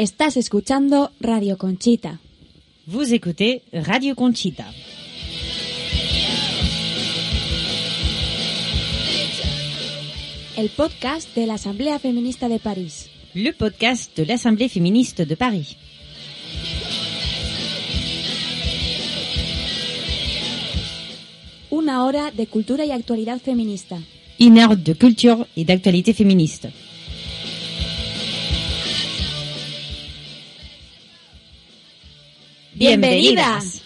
Estás escuchando Radio Conchita. Vous écoutez Radio Conchita. El podcast de la Asamblea Feminista de París. Le podcast de l'Assemblée féministe de Paris. Una hora de cultura y actualidad feminista. Une heure de culture et d'actualité féministe. Bienvenidas.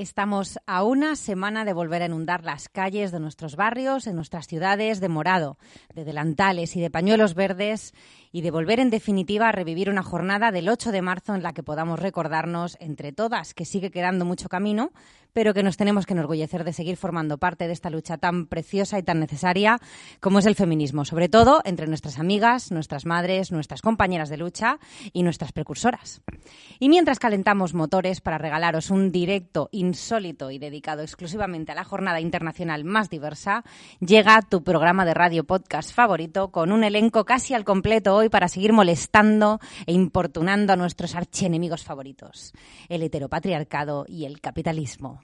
Estamos a una semana de volver a inundar las calles de nuestros barrios, en nuestras ciudades, de morado, de delantales y de pañuelos verdes, y de volver en definitiva a revivir una jornada del 8 de marzo en la que podamos recordarnos entre todas que sigue quedando mucho camino, pero que nos tenemos que enorgullecer de seguir formando parte de esta lucha tan preciosa y tan necesaria como es el feminismo, sobre todo entre nuestras amigas, nuestras madres, nuestras compañeras de lucha y nuestras precursoras. Y mientras calentamos motores para regalaros un directo insólito y dedicado exclusivamente a la jornada internacional más diversa, llega tu programa de radio podcast favorito con un elenco casi al completo hoy para seguir molestando e importunando a nuestros archienemigos favoritos, el heteropatriarcado y el capitalismo.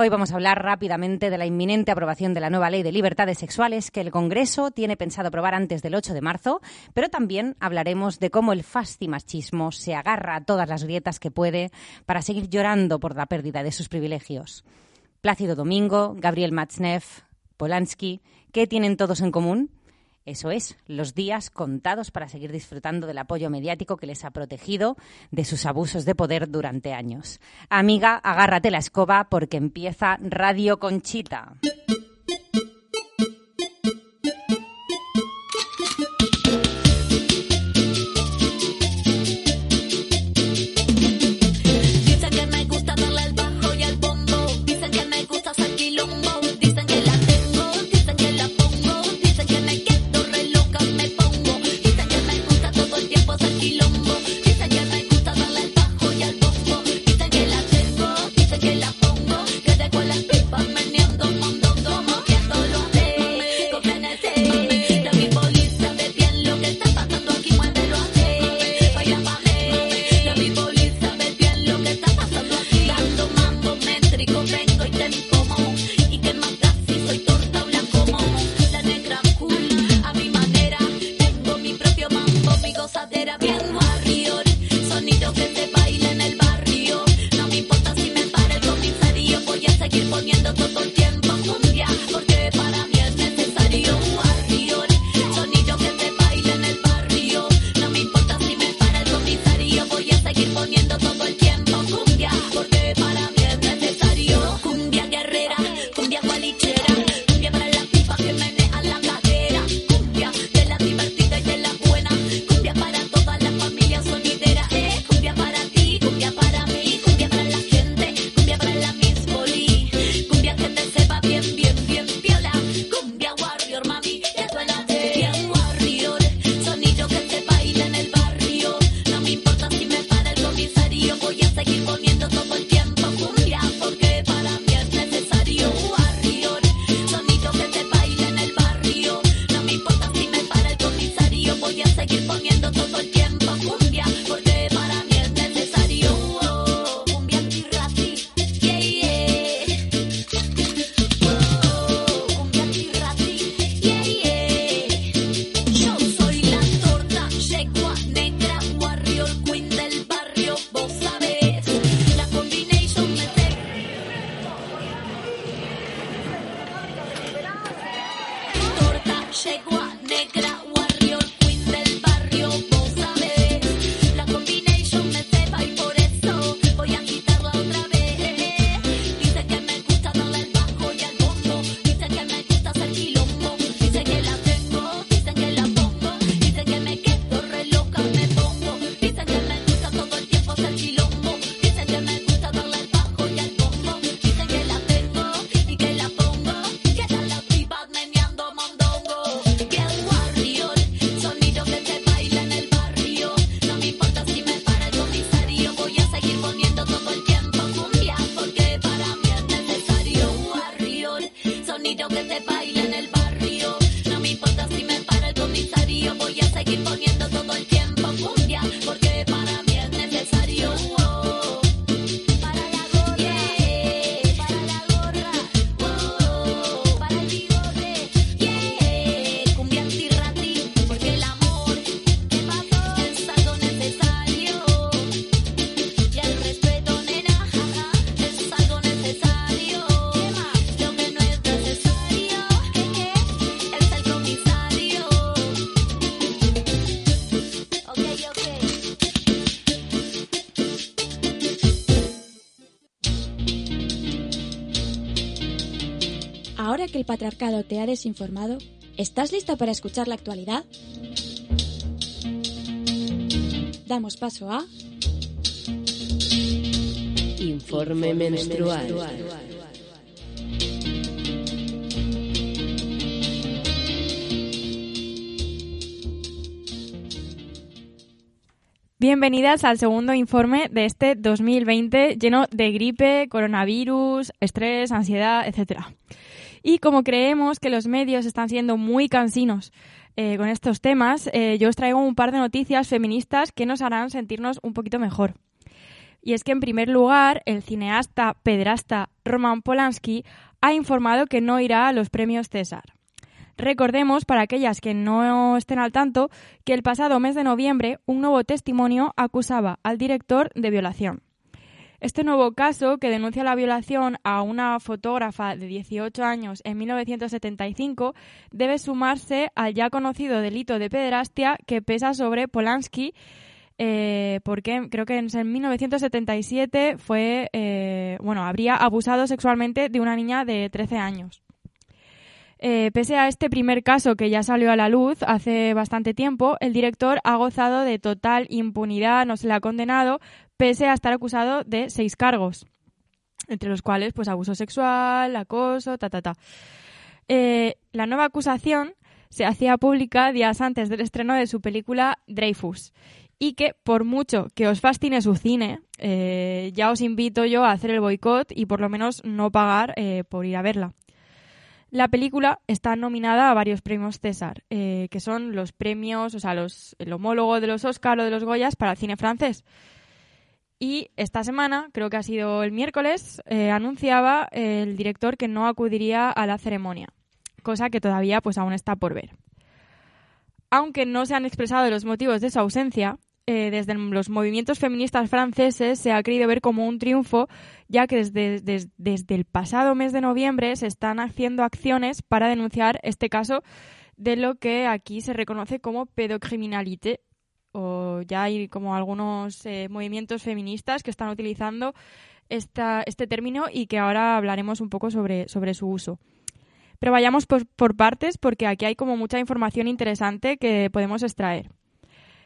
Hoy vamos a hablar rápidamente de la inminente aprobación de la nueva ley de libertades sexuales que el Congreso tiene pensado aprobar antes del 8 de marzo, pero también hablaremos de cómo el fastimachismo se agarra a todas las grietas que puede para seguir llorando por la pérdida de sus privilegios. Plácido Domingo, Gabriel Matzneff, Polanski, ¿qué tienen todos en común? Eso es, los días contados para seguir disfrutando del apoyo mediático que les ha protegido de sus abusos de poder durante años. Amiga, agárrate la escoba porque empieza Radio Conchita. Que el patriarcado te ha desinformado, ¿estás lista para escuchar la actualidad? Damos paso a Informe menstrual. Bienvenidas al segundo informe de este 2020 lleno de gripe, coronavirus, estrés, ansiedad, etc. Y como creemos que los medios están siendo muy cansinos eh, con estos temas, eh, yo os traigo un par de noticias feministas que nos harán sentirnos un poquito mejor. Y es que, en primer lugar, el cineasta pederasta Roman Polanski ha informado que no irá a los premios César. Recordemos, para aquellas que no estén al tanto, que el pasado mes de noviembre un nuevo testimonio acusaba al director de violación. Este nuevo caso, que denuncia la violación a una fotógrafa de 18 años en 1975, debe sumarse al ya conocido delito de pederastia que pesa sobre Polanski, eh, porque creo que en 1977 fue, eh, bueno, habría abusado sexualmente de una niña de 13 años. Eh, pese a este primer caso que ya salió a la luz hace bastante tiempo, el director ha gozado de total impunidad, no se le ha condenado, pese a estar acusado de seis cargos, entre los cuales pues abuso sexual, acoso, ta ta ta. Eh, la nueva acusación se hacía pública días antes del estreno de su película Dreyfus y que por mucho que os fascine su cine, eh, ya os invito yo a hacer el boicot y por lo menos no pagar eh, por ir a verla. La película está nominada a varios premios César, que son los premios, o sea, los, el homólogo de los Oscar o de los Goyas para el cine francés. Y esta semana, creo que ha sido el miércoles, eh, anunciaba el director que no acudiría a la ceremonia, cosa que todavía pues aún está por ver. Aunque no se han expresado los motivos de su ausencia, eh, desde los movimientos feministas franceses se ha querido ver como un triunfo, ya que desde, des- desde el pasado mes de noviembre se están haciendo acciones para denunciar este caso de lo que aquí se reconoce como pedocriminalité, o ya hay como algunos eh, movimientos feministas que están utilizando esta, este término y que ahora hablaremos un poco sobre, sobre su uso. Pero vayamos por, partes porque aquí hay como mucha información interesante que podemos extraer.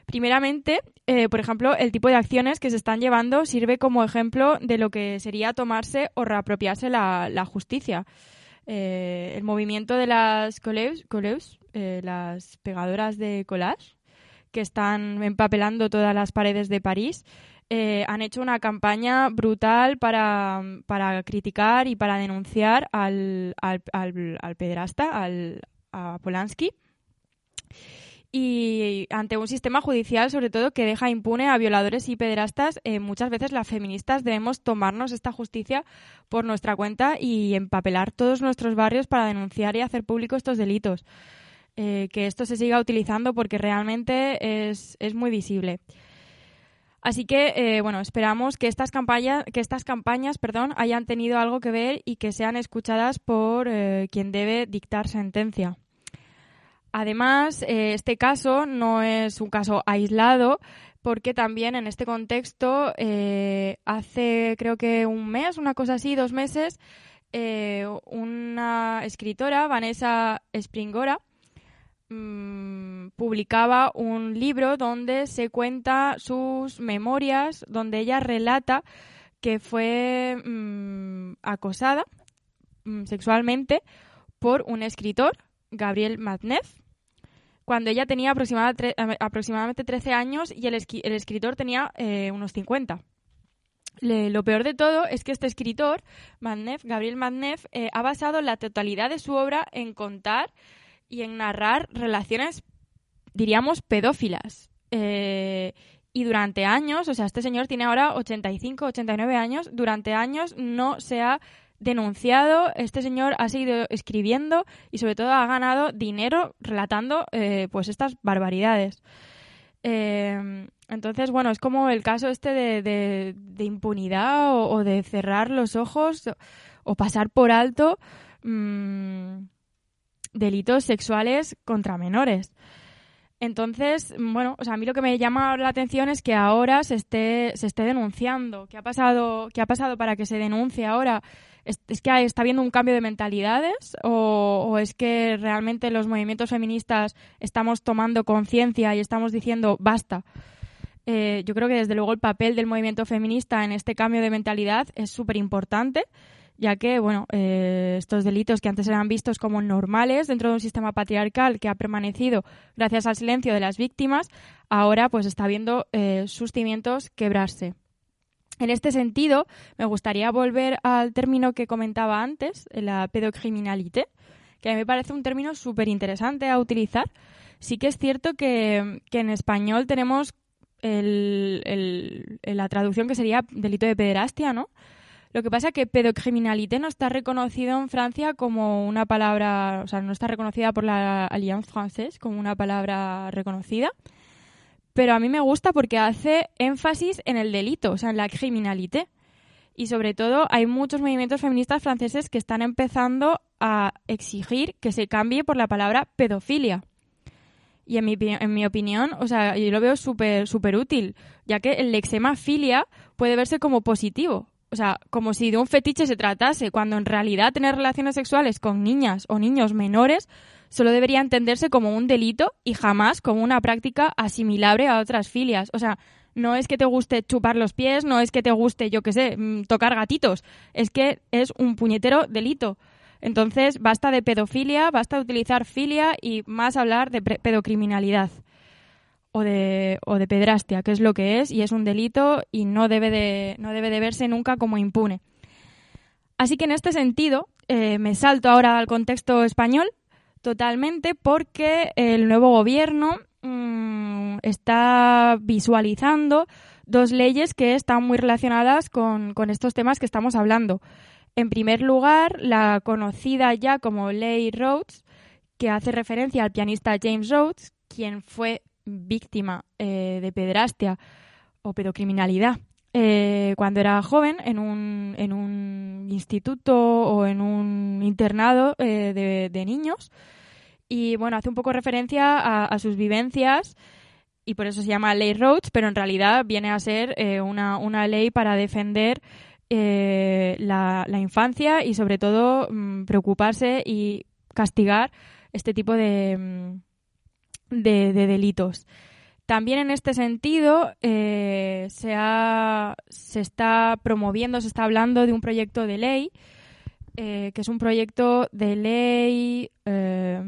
Primeramente, eh, por ejemplo, el tipo de acciones que se están llevando sirve como ejemplo de lo que sería tomarse o reapropiarse la, la justicia. Eh, el movimiento de las coleus, coleus, las pegadoras de collage, que están empapelando todas las paredes de París, eh, han hecho una campaña brutal para, para criticar y para denunciar al, al, al, al pederasta, al, a Polanski y ante un sistema judicial, sobre todo, que deja impune a violadores y pederastas, eh, muchas veces las feministas debemos tomarnos esta justicia por nuestra cuenta y empapelar todos nuestros barrios para denunciar y hacer público estos delitos. Eh, que esto se siga utilizando porque realmente es, es muy visible. Así que, eh, bueno, esperamos que estas campañas, que estas campañas perdón, hayan tenido algo que ver y que sean escuchadas por eh, quien debe dictar sentencia. Además, este caso no es un caso aislado porque también en este contexto, hace creo que un mes, una cosa así, dos meses, una escritora, Vanessa Springora, mm, publicaba un libro donde se cuenta sus memorias, donde ella relata que fue mm, acosada mm, sexualmente por un escritor, Gabriel Matneff, cuando ella tenía aproximadamente 13 años y el, escritor tenía eh, unos 50. Le- lo peor de todo es que este escritor, Gabriel Matneff, eh, ha basado la totalidad de su obra en contar y en narrar relaciones diríamos, pedófilas. Eh, y durante años, o sea, este señor tiene ahora 85, 89 años, durante años no se ha denunciado, este señor ha seguido escribiendo y sobre todo ha ganado dinero relatando eh, pues estas barbaridades. Eh, entonces, bueno, es como el caso este de, de- impunidad o, de cerrar los ojos o, o pasar por alto mm, delitos sexuales contra menores. Entonces, bueno, o sea, a mí lo que me llama la atención es que ahora se esté, se esté denunciando. ¿Qué ha pasado, qué ha pasado para que se denuncie ahora? ¿Es, es que está habiendo un cambio de mentalidades o, es que realmente los movimientos feministas estamos tomando conciencia y estamos diciendo basta? Eh, yo creo que desde luego el papel del movimiento feminista en este cambio de mentalidad es súper importante, ya que bueno, eh, estos delitos que antes eran vistos como normales dentro de un sistema patriarcal que ha permanecido gracias al silencio de las víctimas, ahora pues está viendo eh, sus cimientos quebrarse. En este sentido, me gustaría volver al término que comentaba antes, la pedocriminalité, que a mí me parece un término súper interesante a utilizar. Sí que es cierto que, que en español tenemos el- el- la traducción que sería delito de pederastia, ¿no? Lo que pasa es que pedocriminalité no está reconocido en Francia como una palabra, o sea, no está reconocida por la Alliance Française como una palabra reconocida. Pero a mí me gusta porque hace énfasis en el delito, o sea, en la criminalité. Y sobre todo hay muchos movimientos feministas franceses que están empezando a exigir que se cambie por la palabra pedofilia. Y en mi, opinión, o sea, yo lo veo súper súper útil, ya que el lexema filia puede verse como positivo. O sea, como si de un fetiche se tratase, cuando en realidad tener relaciones sexuales con niñas o niños menores solo debería entenderse como un delito y jamás como una práctica asimilable a otras filias. O sea, no es que te guste chupar los pies, no es que te guste, yo qué sé, mm, tocar gatitos, es que es un puñetero delito. Entonces, basta de pedofilia, basta de utilizar filia y más hablar de pedocriminalidad o de, o de pedrastia, que es lo que es y es un delito y no debe de, no debe de verse nunca como impune. Así que en este sentido, eh, me salto ahora al contexto español totalmente porque el nuevo gobierno mm, está visualizando dos leyes que están muy relacionadas con, con estos temas que estamos hablando. En primer lugar, la conocida ya como Ley Rhodes, que hace referencia al pianista James Rhodes, quien fue víctima eh, de pederastia o pedocriminalidad eh, cuando era joven en un, en un instituto o en un internado eh, de, de niños. Y bueno, hace un poco referencia a, sus vivencias y por eso se llama Ley Rhodes, pero en realidad viene a ser eh, una, una ley para defender la, la infancia y sobre todo mm, preocuparse y castigar este tipo de, mm, de, de delitos. También en este sentido eh, se, ha- se está promoviendo, se está hablando de un proyecto de ley, eh, que es un proyecto de ley eh,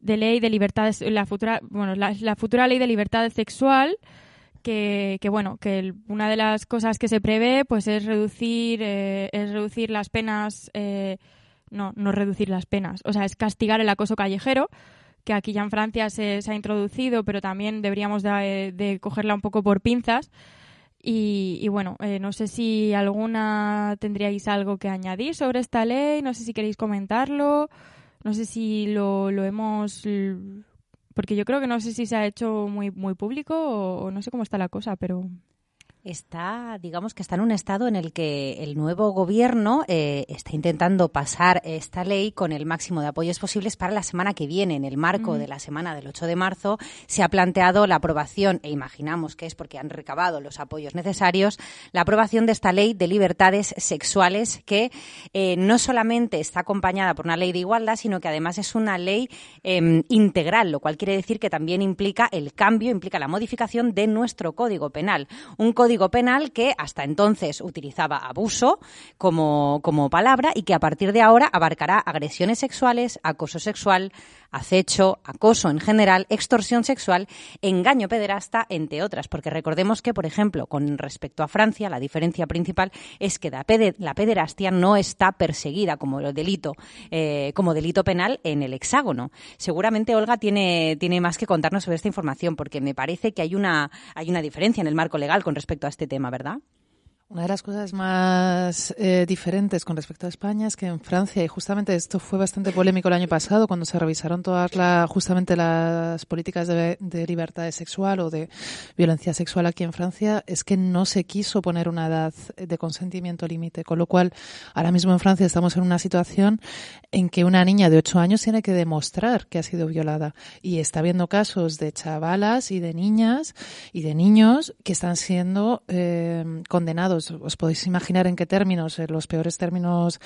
de ley de libertades, la futura, bueno, la, futura ley de libertad sexual, que, que, bueno, que una de las cosas que se prevé, pues es reducir, eh, es reducir las penas, eh, no, no reducir las penas, o sea, es castigar el acoso callejero, que aquí ya en Francia se, se ha introducido, pero también deberíamos de, cogerla un poco por pinzas. Y, y bueno, eh, no sé si alguna tendríais algo que añadir sobre esta ley, no sé si queréis comentarlo, no sé si lo, lo hemos... Porque yo creo que no sé si se ha hecho muy, muy público o no sé cómo está la cosa, pero... Está, digamos que está en un estado en el que el nuevo gobierno eh, está intentando pasar esta ley con el máximo de apoyos posibles para la semana que viene. En el marco de la semana del 8 de marzo se ha planteado la aprobación, e imaginamos que es porque han recabado los apoyos necesarios, la aprobación de esta ley de libertades sexuales que eh, no solamente está acompañada por una ley de igualdad, sino que además es una ley eh, integral, lo cual quiere decir que también implica el cambio, implica la modificación de nuestro Código Penal. Un Código Penal que hasta entonces utilizaba abuso como, como palabra y que a partir de ahora abarcará agresiones sexuales, acoso sexual, acecho, acoso en general, extorsión sexual, engaño pederasta, entre otras. Porque recordemos que, por ejemplo, con respecto a Francia, la diferencia principal es que la, pede- la pederastia no está perseguida como delito, eh, como delito penal en el hexágono. Seguramente Olga tiene, tiene más que contarnos sobre esta información, porque me parece que hay una, hay una diferencia en el marco legal con respecto a este tema, ¿verdad? Una de las cosas más eh, diferentes con respecto a España es que en Francia, y justamente esto fue bastante polémico el año pasado, cuando se revisaron todas la, justamente las políticas de, de libertad sexual o de violencia sexual aquí en Francia, es que no se quiso poner una edad de consentimiento límite. Con lo cual, ahora mismo en Francia estamos en una situación en que una niña de 8 años tiene que demostrar que ha sido violada. Y está habiendo casos de chavalas y de niñas y de niños que están siendo eh, condenados. Os podéis imaginar en qué términos, en los peores términos,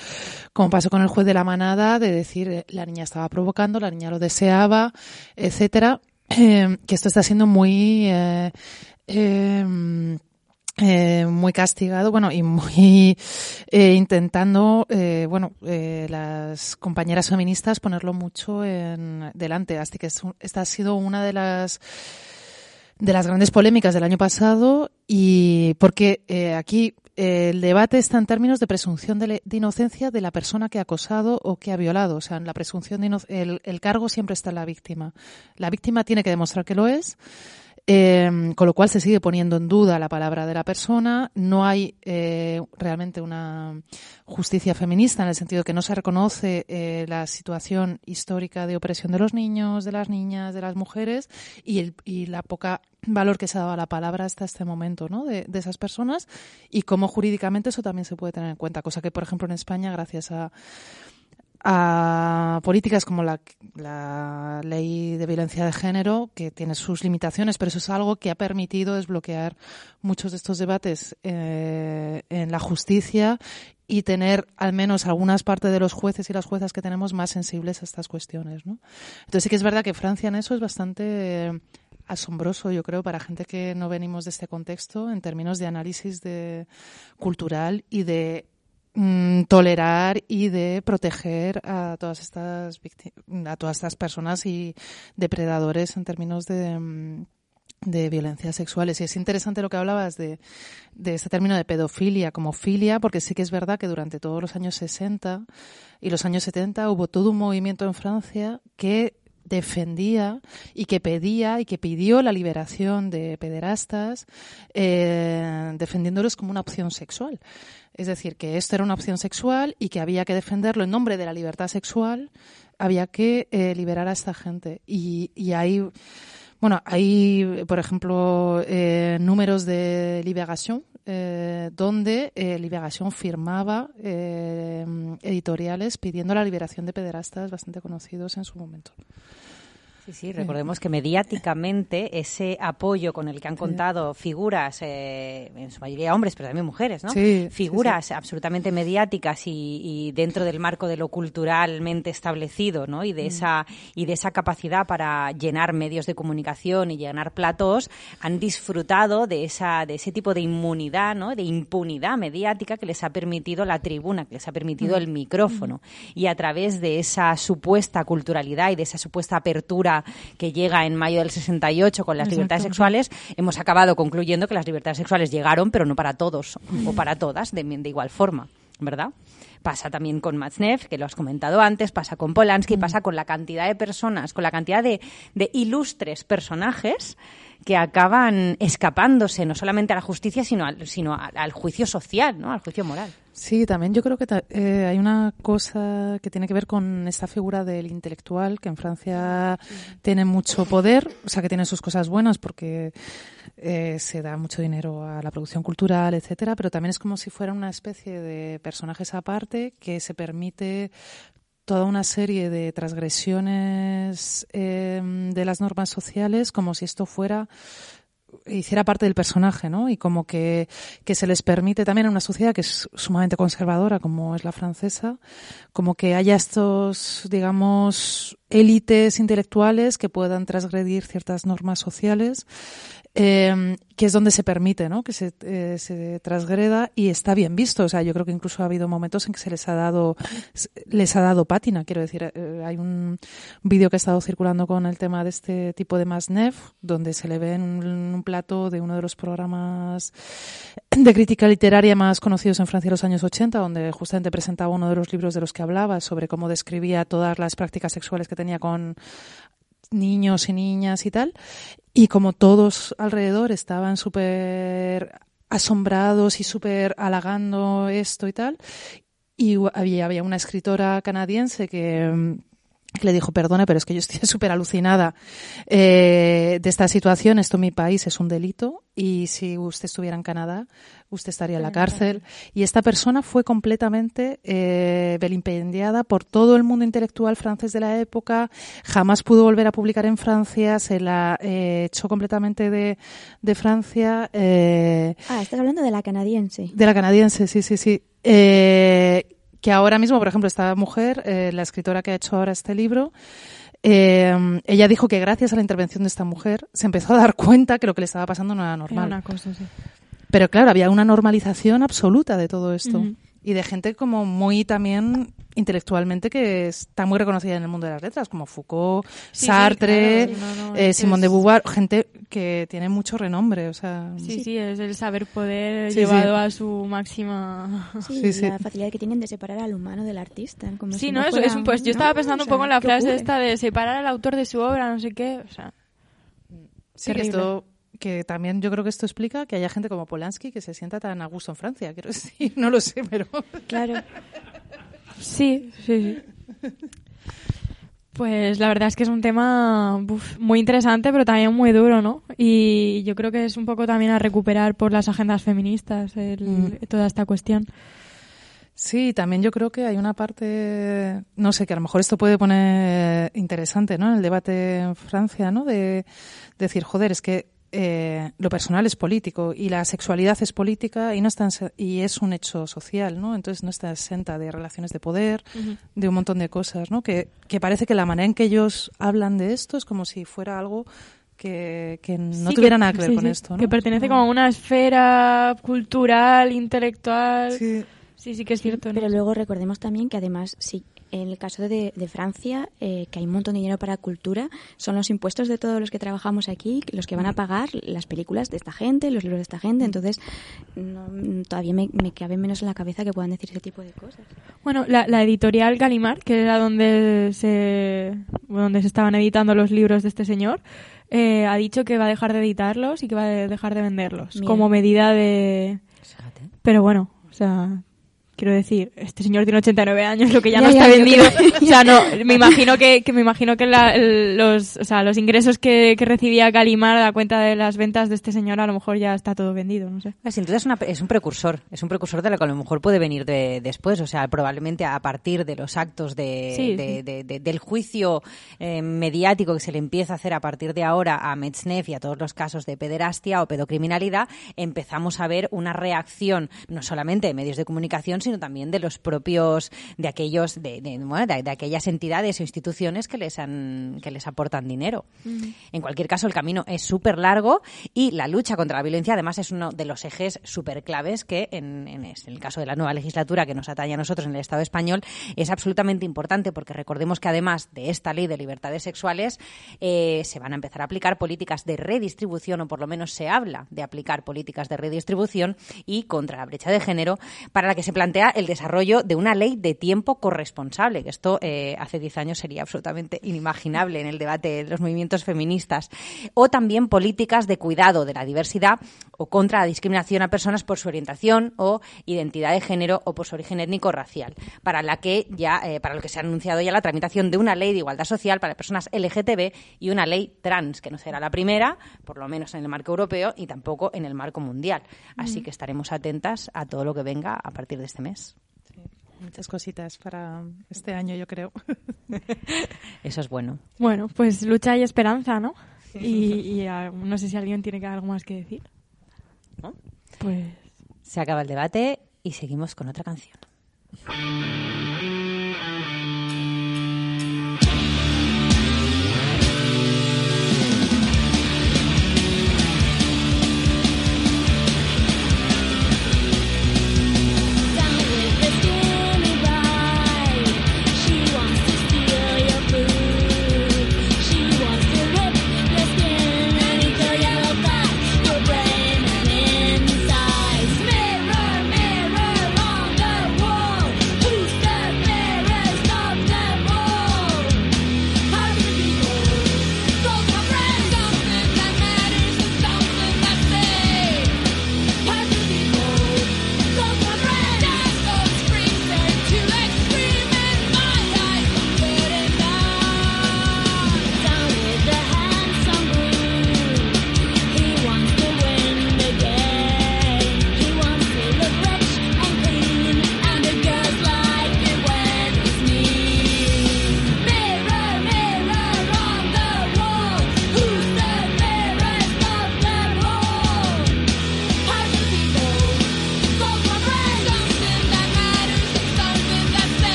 como pasó con el juez de la manada, de decir eh, la niña estaba provocando, la niña lo deseaba, etcétera. Eh, que esto está siendo muy eh, eh, eh, muy castigado, bueno, y muy eh, intentando, eh, bueno, eh, las compañeras feministas ponerlo mucho en delante. Así que es esta ha sido una de las de las grandes polémicas del año pasado y porque eh, aquí eh, el debate está en términos de presunción de, de inocencia de la persona que ha acosado o que ha violado. O sea, en la presunción de el, el cargo siempre está en la víctima. La víctima tiene que demostrar que lo es. Eh, con lo cual se sigue poniendo en duda la palabra de la persona. No hay eh, realmente una justicia feminista en el sentido que no se reconoce eh, la situación histórica de opresión de los niños, de las niñas, de las mujeres y, el, y la poca valor que se ha dado a la palabra hasta este momento ¿no? de, de esas personas y cómo jurídicamente eso también se puede tener en cuenta. Cosa que, por ejemplo, en España, gracias a a políticas como la, la ley de violencia de género, que tiene sus limitaciones, pero eso es algo que ha permitido desbloquear muchos de estos debates eh, en la justicia y tener al menos algunas partes de los jueces y las juezas que tenemos más sensibles a estas cuestiones. ¿no? Entonces sí que es verdad que Francia en eso es bastante asombroso, yo creo, para gente que no venimos de este contexto en términos de análisis de cultural y de mm, tolerar y de proteger a todas estas a todas estas personas y depredadores en términos de mm, de violencias sexuales. Y es interesante lo que hablabas de, de este término de pedofilia como filia, porque sí que es verdad que durante todos los años 60 y los años 70 hubo todo un movimiento en Francia que defendía y que pedía y que pidió la liberación de pederastas, eh, defendiéndolos como una opción sexual. Es decir, que esto era una opción sexual y que había que defenderlo en nombre de la libertad sexual, había que eh, liberar a esta gente. Y, y hay, bueno, hay, por ejemplo, eh, números de Liberación, donde Liberación firmaba eh, editoriales pidiendo la liberación de pederastas bastante conocidos en su momento. Sí, sí, recordemos que mediáticamente ese apoyo con el que han contado figuras, eh, en su mayoría hombres, pero también mujeres, ¿no? Sí, sí, figuras absolutamente mediáticas y, y dentro del marco de lo culturalmente establecido, ¿no? Y de esa y de esa capacidad para llenar medios de comunicación y llenar platos, han disfrutado de esa de ese tipo de inmunidad, ¿no? De impunidad mediática que les ha permitido la tribuna, que les ha permitido el micrófono. Y a través de esa supuesta culturalidad y de esa supuesta apertura que llega en mayo del 68 con las Exacto. libertades sexuales, hemos acabado concluyendo que las libertades sexuales llegaron, pero no para todos o para todas de, de igual forma, ¿verdad? Pasa también con Matzneff, que lo has comentado antes, pasa con Polanski, pasa con la cantidad de personas, con la cantidad de, de ilustres personajes que acaban escapándose no solamente a la justicia, sino al, sino al, al juicio social, ¿no? al juicio moral. Sí, también yo creo que ta- eh, hay una cosa que tiene que ver con esta figura del intelectual, que en Francia tiene mucho poder, o sea, que tiene sus cosas buenas porque eh, se da mucho dinero a la producción cultural, etcétera, pero también es como si fuera una especie de personajes aparte que se permite toda una serie de transgresiones eh, de las normas sociales como si esto fuera hiciera parte del personaje, ¿no? Y como que, que se les permite también en una sociedad que es sumamente conservadora, como es la francesa, como que haya estos, digamos, élites intelectuales que puedan transgredir ciertas normas sociales eh, que es donde se permite, ¿no? Que se, eh, se transgreda y está bien visto. O sea, yo creo que incluso ha habido momentos en que se les ha dado, les ha dado pátina. Quiero decir, eh, hay un vídeo que ha estado circulando con el tema de este tipo de Masnev, donde se le ve en un, un plato de uno de los programas de crítica literaria más conocidos en Francia en los años 80, donde justamente presentaba uno de los libros de los que hablaba sobre cómo describía todas las prácticas sexuales que tenía con niños y niñas y tal. Y como todos alrededor estaban súper asombrados y súper halagando esto y tal, y había, había una escritora canadiense que mm, que le dijo, perdone, pero es que yo estoy súper alucinada eh, de esta situación. Esto en mi país es un delito y si usted estuviera en Canadá, usted estaría en la cárcel. Y esta persona fue completamente eh, vilipendiada por todo el mundo intelectual francés de la época. Jamás pudo volver a publicar en Francia. Se la eh, echó completamente de, de Francia. Eh, Ah, estás hablando de la canadiense. de la canadiense, sí, sí, sí. Eh, que ahora mismo, por ejemplo, esta mujer, eh, la escritora que ha hecho ahora este libro, eh, ella dijo que gracias a la intervención de esta mujer se empezó a dar cuenta que lo que le estaba pasando no era Era normal. una cosa, sí. Pero claro, había una normalización absoluta de todo esto. Y de gente como muy también intelectualmente que está muy reconocida en el mundo de las letras, como Foucault, Sí, sí, Sartre, claro, no, no, eh, es- Simone de Beauvoir, gente que tiene mucho renombre. O sea, Sí, sí, es el saber poder Sí, llevado sí. a su máxima... Sí, Sí, sí. la facilidad que tienen de separar al humano del artista. Como Sí, si no, no es un, pues yo ¿no? estaba pensando O un poco en la ¿qué frase ocurre? esta de separar al autor de su obra, no sé qué, o sea, Sí, que Terrible. esto que también yo creo que esto explica que haya gente como Polanski que se sienta tan a gusto en Francia. Quiero decir, no lo sé, pero Claro. sí, sí, sí. Pues la verdad es que es un tema muy interesante, pero también muy duro, ¿no? Y yo creo que es un poco también a recuperar por las agendas feministas el- Mm. toda esta cuestión. sí, también yo creo que hay una parte, no sé, que a lo mejor esto puede poner interesante, ¿no? En el debate en Francia, ¿no? De decir, joder, es que eh, lo personal es político y la sexualidad es política y no está y es un hecho social, ¿no? Entonces no está exenta de relaciones de poder, de un montón de cosas, ¿no? Que, que parece que la manera en que ellos hablan de esto es como si fuera algo que, que no Sí, tuviera nada que ver sí, con sí, esto, ¿no? Que pertenece como a una esfera cultural, intelectual. Sí. Sí, sí que es cierto. ¿no? Pero luego recordemos también que además, sí, en el caso de, de Francia, eh, que hay un montón de dinero para cultura, son los impuestos de todos los que trabajamos aquí los que van a pagar las películas de esta gente, los libros de esta gente. Entonces, no, todavía me, me cabe menos en la cabeza que puedan decir ese tipo de cosas. Bueno, la, la editorial Gallimard, que era donde se, donde se estaban editando los libros de este señor, eh, ha dicho que va a dejar de editarlos y que va a de- dejar de venderlos Mira. como medida de... Pero bueno, o sea, quiero decir, este señor tiene 89 años, lo que ya, Ya, no ya, está vendido. O sea, no, me imagino que, que me imagino que la- los, o sea, los ingresos que, que recibía Gallimard a cuenta de las ventas de este señor a lo mejor ya está todo vendido, no sé. Ah, Sin duda es, una- es un precursor, es un precursor de lo que a lo mejor puede venir de- después, o sea, probablemente a partir de los actos de, Sí, de- sí. de- de- del juicio eh, mediático que se le empieza a hacer a partir de ahora a Metzneff y a todos los casos de pederastia o pedocriminalidad, empezamos a ver una reacción no solamente de medios de comunicación, sino también de los propios, de aquellos, de, de- bueno, de- de aquellas entidades o instituciones que les han, que les aportan dinero. En cualquier caso, el camino es súper largo y la lucha contra la violencia, además, es uno de los ejes súper claves que, en el caso de la nueva legislatura que nos atañe a nosotros en el Estado español, es absolutamente importante porque recordemos que, además de esta ley de libertades sexuales, eh, se van a empezar a aplicar políticas de redistribución, o por lo menos se habla de aplicar políticas de redistribución y contra la brecha de género, para la que se plantea el desarrollo de una ley de tiempo corresponsable, que esto eh, hace 10 años sería absolutamente inimaginable en el debate de los movimientos feministas, o también políticas de cuidado de la diversidad o contra la discriminación a personas por su orientación o identidad de género o por su origen étnico racial, para la que ya eh, para lo que se ha anunciado ya la tramitación de una ley de igualdad social para personas LGTB y una ley trans, que no será la primera, por lo menos en el marco europeo y tampoco en el marco mundial. Así que estaremos atentas a todo lo que venga a partir de este mes. Muchas cositas para este año, yo creo. Eso es bueno. Bueno, pues lucha y esperanza, ¿no? Y, y, ah, no sé si alguien tiene que- algo más que decir. ¿No? Pues Se acaba el debate y seguimos con otra canción.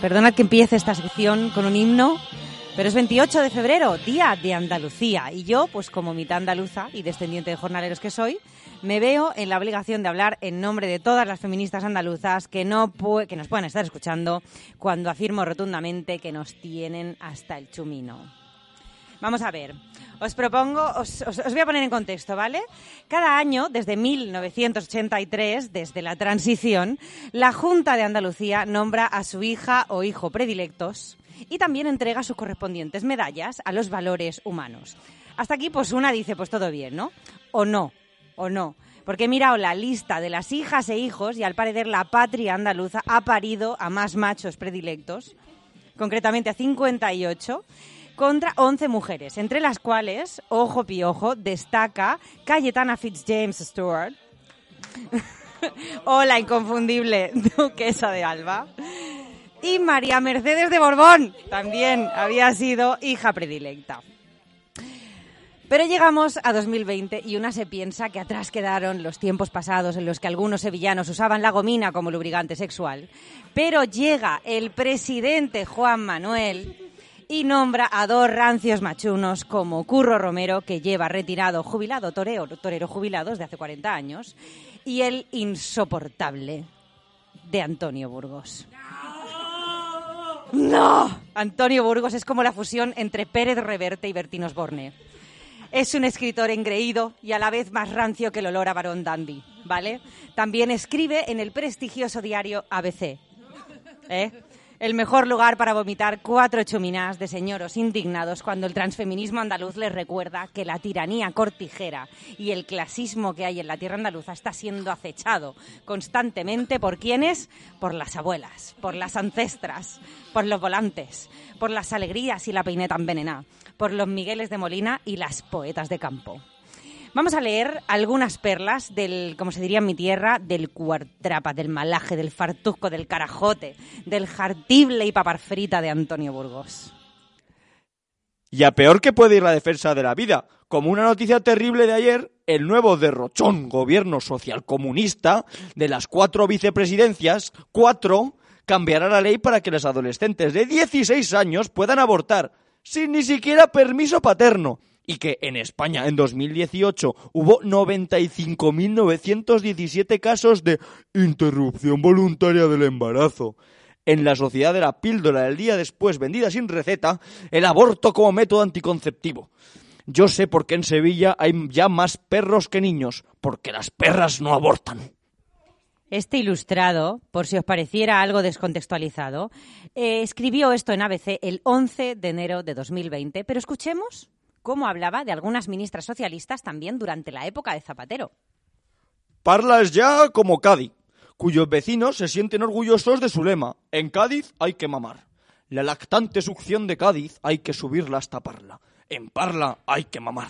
Perdonad que empiece esta sección con un himno, pero es 28 de febrero, Día de Andalucía. Y yo, pues como mitad andaluza y descendiente de jornaleros que soy, me veo en la obligación de hablar en nombre de todas las feministas andaluzas que, no que nos puedan estar escuchando cuando afirmo rotundamente que nos tienen hasta el chumino. Vamos a ver, os propongo, os voy a poner en contexto, ¿vale? Cada año, desde 1983, desde la transición, la Junta de Andalucía nombra a su hija o hijo predilectos y también entrega sus correspondientes medallas a los valores humanos. Hasta aquí, pues una dice, pues todo bien, ¿no? O no, o no. Porque he mirado la lista de las hijas e hijos y al parecer la patria andaluza ha parido a más machos predilectos, concretamente a 58, contra 11 mujeres, entre las cuales, ojo piojo, destaca Cayetana Fitzjames Stewart, o la inconfundible duquesa de Alba, y María Mercedes de Borbón, también había sido hija predilecta. Pero llegamos a 2020 y una se piensa que atrás quedaron los tiempos pasados en los que algunos sevillanos usaban la gomina como lubricante sexual. Pero llega el presidente Juan Manuel y nombra a dos rancios machunos como Curro Romero, que lleva retirado jubilado torero jubilado desde hace 40 años, y el insoportable de Antonio Burgos. ¡No! Antonio Burgos es como la fusión entre Pérez Reverte y Bertín Osborne. Es un escritor engreído y a la vez más rancio que el olor a Barón Dandy, ¿vale? También escribe en el prestigioso diario ABC. ¿eh? El mejor lugar para vomitar cuatro chuminás de señoros indignados cuando el transfeminismo andaluz les recuerda que la tiranía cortijera y el clasismo que hay en la tierra andaluza está siendo acechado constantemente por quienes? Por las abuelas, por las ancestras, por los volantes, por las alegrías y la peineta envenenada, por los Migueles de Molina y las poetas de campo. Vamos a leer algunas perlas del, como se diría en mi tierra, del cuartrapa, del malaje, del fartuzco, del carajote, del jartible y paparfrita de Antonio Burgos. Y a peor que puede ir la defensa de la vida. Como una noticia terrible de ayer, el nuevo derrochón gobierno socialcomunista de las cuatro vicepresidencias, cuatro, cambiará la ley para que los adolescentes de 16 años puedan abortar sin ni siquiera permiso paterno. Y que en España en 2018 hubo 95.917 casos de interrupción voluntaria del embarazo en la sociedad de la píldora del día después vendida sin receta, el aborto como método anticonceptivo. Yo sé por qué en Sevilla hay ya más perros que niños, porque las perras no abortan. Este ilustrado, por si os pareciera algo descontextualizado, eh, escribió esto en ABC el 11 de enero de 2020, pero escuchemos cómo hablaba de algunas ministras socialistas también durante la época de Zapatero. Parlas ya como Cádiz, cuyos vecinos se sienten orgullosos de su lema. En Cádiz hay que mamar. La lactante succión de Cádiz hay que subirla hasta Parla. En Parla hay que mamar.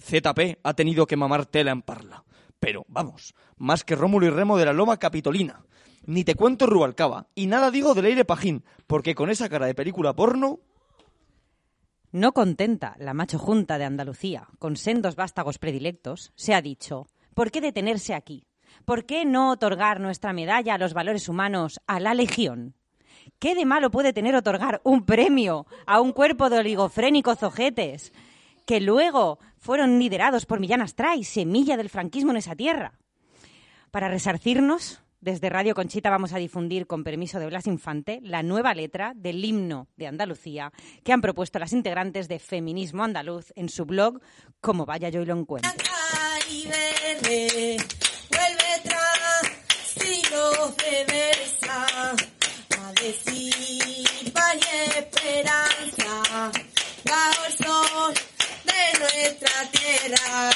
ZP ha tenido que mamar tela en Parla. Pero, vamos, más que Rómulo y Remo de la Loma Capitolina. Ni te cuento Rubalcaba, y nada digo de Leire Pajín, porque con esa cara de película porno... No contenta la macho junta de Andalucía con sendos vástagos predilectos, se ha dicho, ¿por qué detenerse aquí? ¿Por qué no otorgar nuestra medalla a los valores humanos a la Legión? ¿Qué de malo puede tener otorgar un premio a un cuerpo de oligofrénicos ojetes que luego fueron liderados por Millán Astray, semilla del franquismo en esa tierra? Para resarcirnos, desde Radio Conchita vamos a difundir, con permiso de Blas Infante, la nueva letra del himno de Andalucía que han propuesto las integrantes de Feminismo Andaluz en su blog Como vaya yo y lo encuentro. De nuestra tierra.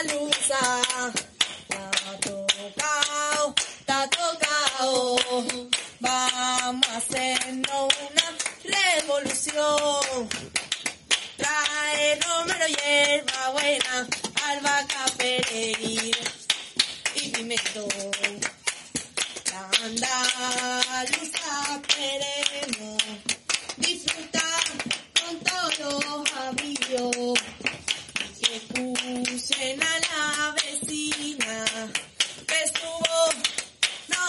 Andaluza, está tocado, está tocado, vamos a hacernos una revolución. Trae Romero hierba buena, albahaca, perejil y pimiento. La andaluza queremos disfrutar con todos los amigos. Escuchen a la vecina, que su voz no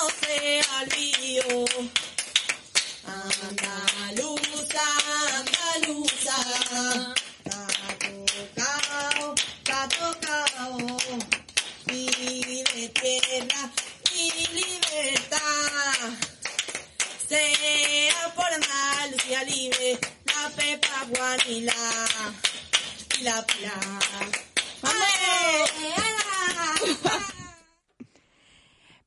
el lío. Andaluza, andaluza, ta tocao, ta tocao, pide tierra y libertad. Sea por Andalucía libre, la pepa guanila y la pila.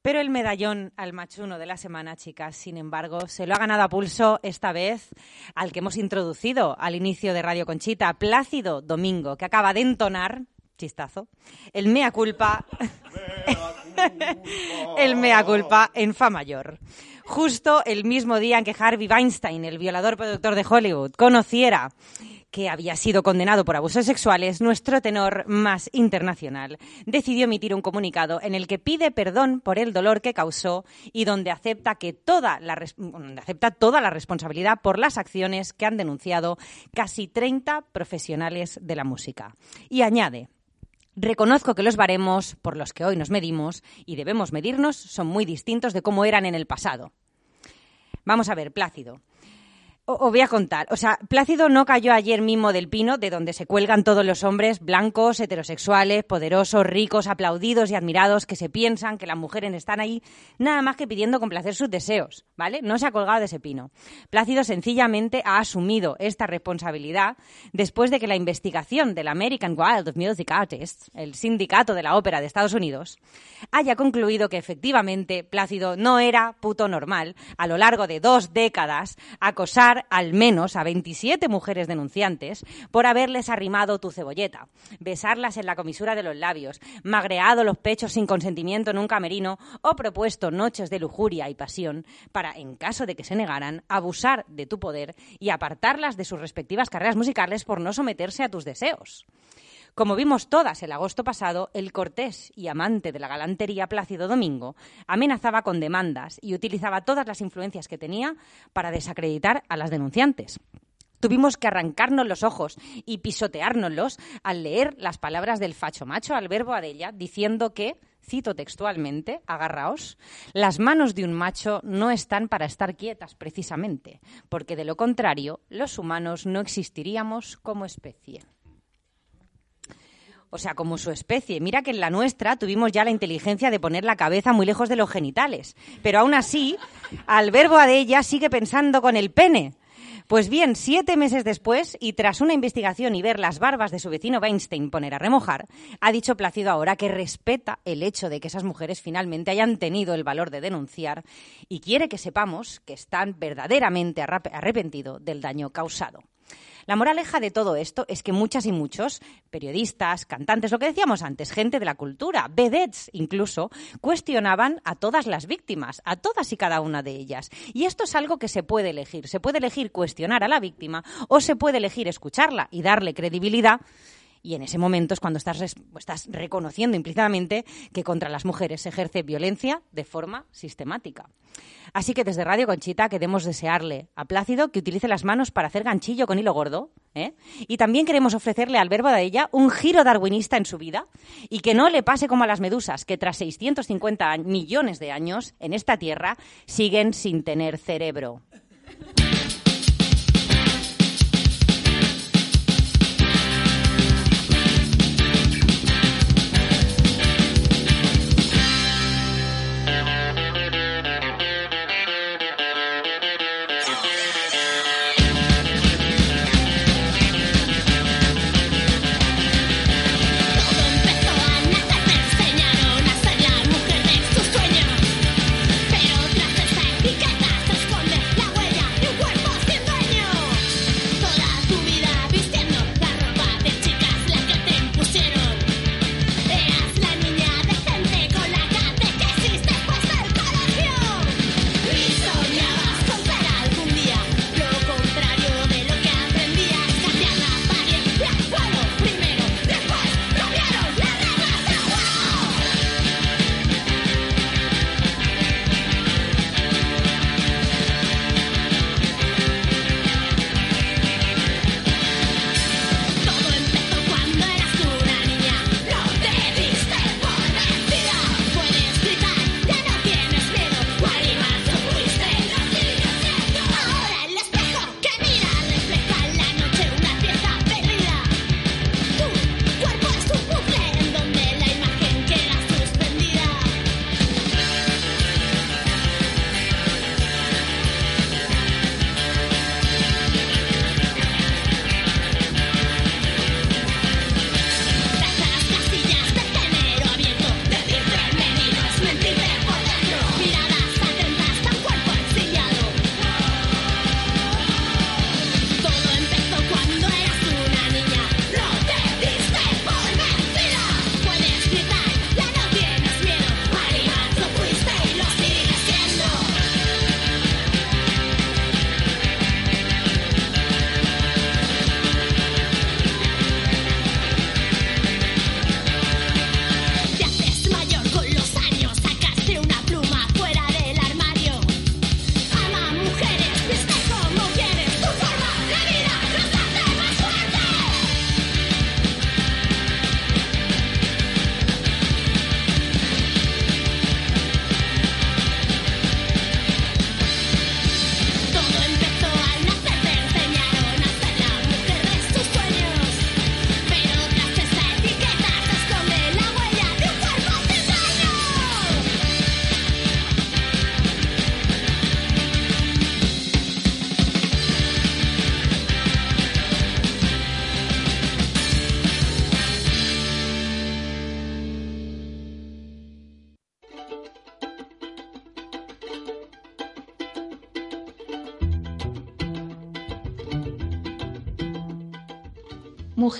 Pero el medallón al machuno de la semana, chicas, sin embargo, se lo ha ganado a pulso esta vez al que hemos introducido al inicio de Radio Conchita, Plácido Domingo, que acaba de entonar, chistazo, el mea culpa, el mea culpa en Fa mayor. Justo el mismo día en que Harvey Weinstein, el violador productor de Hollywood, conociera que había sido condenado por abusos sexuales, nuestro tenor más internacional decidió emitir un comunicado en el que pide perdón por el dolor que causó y donde acepta, que toda, la, acepta toda la responsabilidad por las acciones que han denunciado casi 30 profesionales de la música. Y añade, Reconozco que los baremos por los que hoy nos medimos y debemos medirnos son muy distintos de cómo eran en el pasado. Vamos a ver, Plácido. Os voy a contar. O sea, Plácido no cayó ayer mismo del pino de donde se cuelgan todos los hombres blancos, heterosexuales, poderosos, ricos, aplaudidos y admirados que se piensan que las mujeres están ahí nada más que pidiendo complacer sus deseos, ¿vale? No se ha colgado de ese pino. Plácido sencillamente ha asumido esta responsabilidad después de que la investigación del American Guild of Music Artists, el sindicato de la ópera de Estados Unidos, haya concluido que efectivamente Plácido no era puto normal a lo largo de dos décadas acosar al menos a 27 mujeres denunciantes por haberles arrimado tu cebolleta, besarlas en la comisura de los labios, magreado los pechos sin consentimiento en un camerino o propuesto noches de lujuria y pasión para, en caso de que se negaran, abusar de tu poder y apartarlas de sus respectivas carreras musicales por no someterse a tus deseos. Como vimos todas el agosto pasado, el cortés y amante de la galantería Plácido Domingo amenazaba con demandas y utilizaba todas las influencias que tenía para desacreditar a las denunciantes. Tuvimos que arrancarnos los ojos y pisoteárnoslos al leer las palabras del facho macho al verbo Adella diciendo que, cito textualmente, agarraos, las manos de un macho no están para estar quietas precisamente, porque de lo contrario los humanos no existiríamos como especie. O sea, como su especie. Mira que en la nuestra tuvimos ya la inteligencia de poner la cabeza muy lejos de los genitales. Pero aún así, al verbo Adella sigue pensando con el pene. Pues bien, siete meses después, y tras una investigación y ver las barbas de su vecino Weinstein poner a remojar, ha dicho Plácido ahora que respeta el hecho de que esas mujeres finalmente hayan tenido el valor de denunciar y quiere que sepamos que están verdaderamente arrepentidos del daño causado. La moraleja de todo esto es que muchas y muchos, periodistas, cantantes, lo que decíamos antes, gente de la cultura, vedettes incluso, cuestionaban a todas las víctimas, a todas y cada una de ellas. Y esto es algo que se puede elegir. Se puede elegir cuestionar a la víctima o se puede elegir escucharla y darle credibilidad. Y en ese momento es cuando estás, reconociendo implícitamente que contra las mujeres se ejerce violencia de forma sistemática. Así que desde Radio Conchita queremos desearle a Plácido que utilice las manos para hacer ganchillo con hilo gordo. ¿eh? Y también queremos ofrecerle al verbo de ella un giro darwinista en su vida y que no le pase como a las medusas, que tras 650 a- millones de años en esta tierra siguen sin tener cerebro.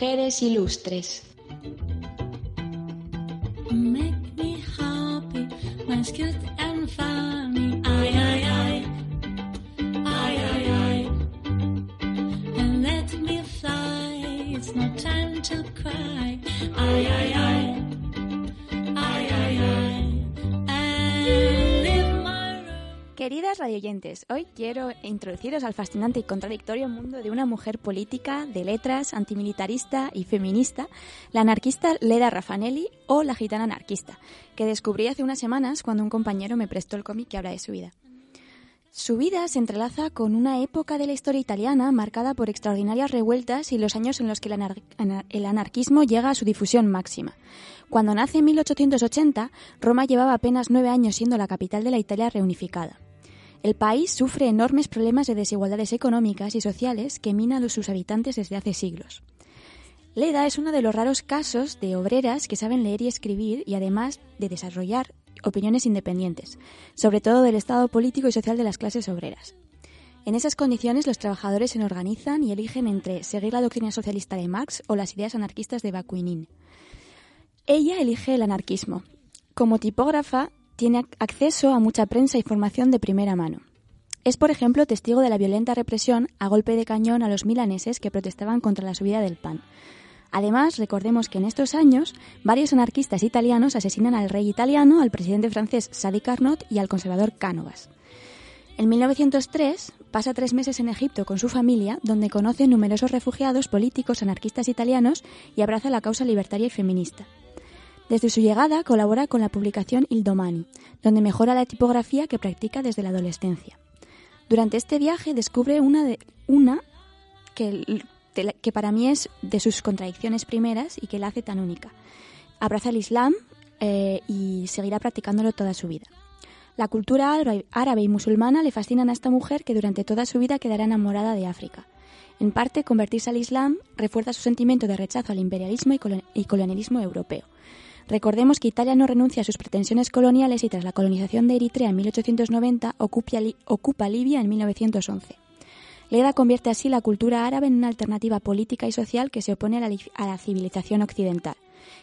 Mujeres ilustres. Radioyentes, hoy quiero introduciros al fascinante y contradictorio mundo de una mujer política, de letras, antimilitarista y feminista, la anarquista Leda Raffanelli o la gitana anarquista, que descubrí hace unas semanas cuando un compañero me prestó el cómic que habla de su vida. Su vida se entrelaza con una época de la historia italiana marcada por extraordinarias revueltas y los años en los que el, anar- anar- el anarquismo llega a su difusión máxima. Cuando nace en 1880, Roma llevaba apenas nueve años siendo la capital de la Italia reunificada. El país sufre enormes problemas de desigualdades económicas y sociales que minan a sus habitantes desde hace siglos. Leda es uno de los raros casos de obreras que saben leer y escribir y además de desarrollar opiniones independientes, sobre todo del estado político y social de las clases obreras. En esas condiciones los trabajadores se organizan y eligen entre seguir la doctrina socialista de Marx o las ideas anarquistas de Bakunin. Ella elige el anarquismo. Como tipógrafa, tiene ac- acceso a mucha prensa y formación de primera mano. Es, por ejemplo, testigo de la violenta represión a golpe de cañón a los milaneses que protestaban contra la subida del pan. Además, recordemos que en estos años varios anarquistas italianos asesinan al rey italiano, al presidente francés Sadi Carnot y al conservador Cánovas. En 1903 pasa tres meses en Egipto con su familia, donde conoce numerosos refugiados políticos anarquistas italianos y abraza la causa libertaria y feminista. Desde su llegada colabora con la publicación Il Domani, donde mejora la tipografía que practica desde la adolescencia. Durante este viaje descubre una, de, una que, para mí es de sus contradicciones primeras y que la hace tan única. Abraza el Islam eh, y seguirá practicándolo toda su vida. La cultura árabe- y musulmana le fascinan a esta mujer que durante toda su vida quedará enamorada de África. En parte, convertirse al Islam refuerza su sentimiento de rechazo al imperialismo y colonialismo europeo. Recordemos que Italia no renuncia a sus pretensiones coloniales y tras la colonización de Eritrea en 1890 ocupa, Li- ocupa Libia en 1911. Leda convierte así la cultura árabe en una alternativa política y social que se opone a la, civilización occidental.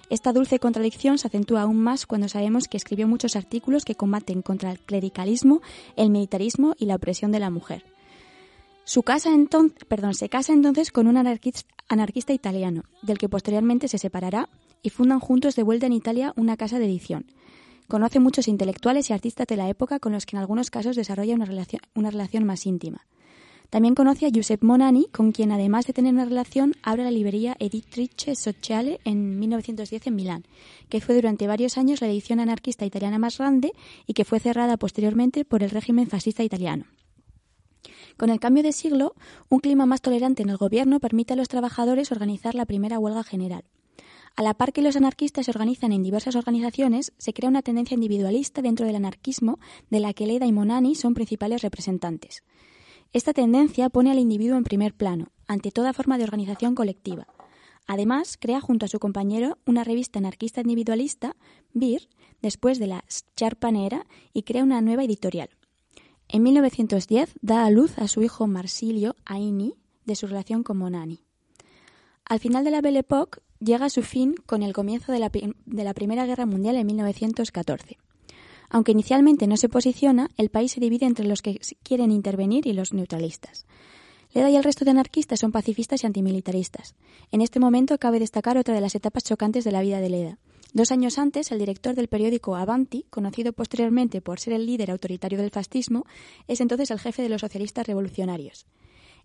Esta dulce contradicción se acentúa aún más cuando sabemos que escribió muchos artículos que combaten contra el clericalismo, el militarismo y la opresión de la mujer. Su casa enton- perdón, se casa entonces con un anarquis- anarquista italiano, del que posteriormente se separará y fundan juntos de vuelta en Italia una casa de edición. Conoce muchos intelectuales y artistas de la época con los que en algunos casos desarrolla una relación, una relación más íntima. También conoce a Giuseppe Monani, con quien además de tener una relación, abre la librería Editrice Sociale en 1910 en Milán, que fue durante varios años la edición anarquista italiana más grande y que fue cerrada posteriormente por el régimen fascista italiano. Con el cambio de siglo, un clima más tolerante en el gobierno permite a los trabajadores organizar la primera huelga general. A la par que los anarquistas se organizan en diversas organizaciones, se crea una tendencia individualista dentro del anarquismo de la que Leda y Monani son principales representantes. Esta tendencia pone al individuo en primer plano, ante toda forma de organización colectiva. Además, crea junto a su compañero una revista anarquista individualista, BIR, después de la Charpanera, y crea una nueva editorial. En 1910 da a luz a su hijo Marsilio Aini de su relación con Monani. Al final de la Belle Époque llega a su fin con el comienzo de la, de la Primera Guerra Mundial en 1914. Aunque inicialmente no se posiciona, el país se divide entre los que quieren intervenir y los neutralistas. Leda y el resto de anarquistas son pacifistas y antimilitaristas. En este momento cabe destacar otra de las etapas chocantes de la vida de Leda. Dos años antes, el director del periódico Avanti, conocido posteriormente por ser el líder autoritario del fascismo, es entonces el jefe de los socialistas revolucionarios.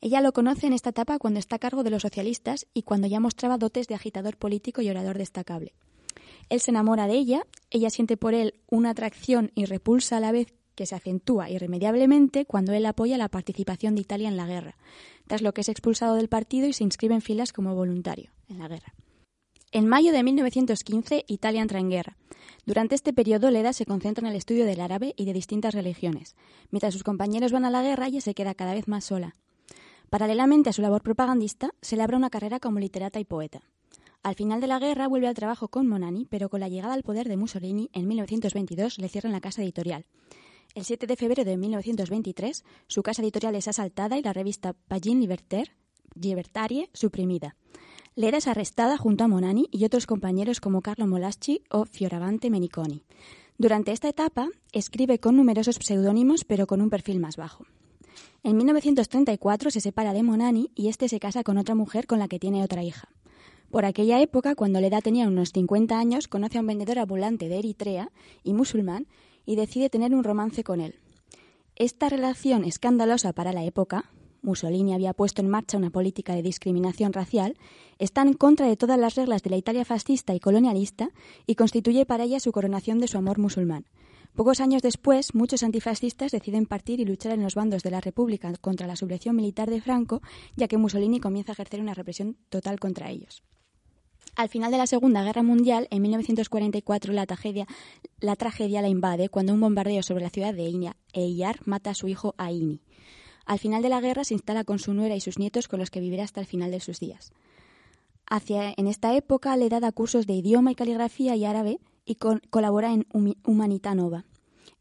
Ella lo conoce en esta etapa cuando está a cargo de los socialistas y cuando ya mostraba dotes de agitador político y orador destacable. Él se enamora de ella, ella siente por él una atracción y repulsa a la vez que se acentúa irremediablemente cuando él apoya la participación de Italia en la guerra, tras lo que es expulsado del partido y se inscribe en filas como voluntario en la guerra. En mayo de 1915, Italia entra en guerra. Durante este periodo, Leda se concentra en el estudio del árabe y de distintas religiones. Mientras sus compañeros van a la guerra, ella se queda cada vez más sola. Paralelamente a su labor propagandista, se labra una carrera como literata y poeta. Al final de la guerra vuelve al trabajo con Monani, pero con la llegada al poder de Mussolini en 1922 le cierran la casa editorial. El 7 de febrero de 1923, su casa editorial es asaltada y la revista Pagine Libertaire, Libertarie suprimida. Leda es arrestada junto a Monani y otros compañeros como Carlo Molaschi o Fioravante Meniconi. Durante esta etapa escribe con numerosos pseudónimos pero con un perfil más bajo. En 1934 se separa de Monani y este se casa con otra mujer con la que tiene otra hija. Por aquella época, cuando Leda tenía unos 50 años, conoce a un vendedor ambulante de Eritrea y musulmán y decide tener un romance con él. Esta relación escandalosa para la época, Mussolini había puesto en marcha una política de discriminación racial, está en contra de todas las reglas de la Italia fascista y colonialista y constituye para ella su coronación de su amor musulmán. Pocos años después, muchos antifascistas deciden partir y luchar en los bandos de la República contra la sublevación militar de Franco, ya que Mussolini comienza a ejercer una represión total contra ellos. Al final de la Segunda Guerra Mundial, en 1944, la tragedia, la invade cuando un bombardeo sobre la ciudad de Iña- Eyar mata a su hijo Aini. Al final de la guerra se instala con su nuera y sus nietos con los que vivirá hasta el final de sus días. Hacia, en esta época le da cursos de idioma y caligrafía y árabe y con- colabora en Humanità Nova.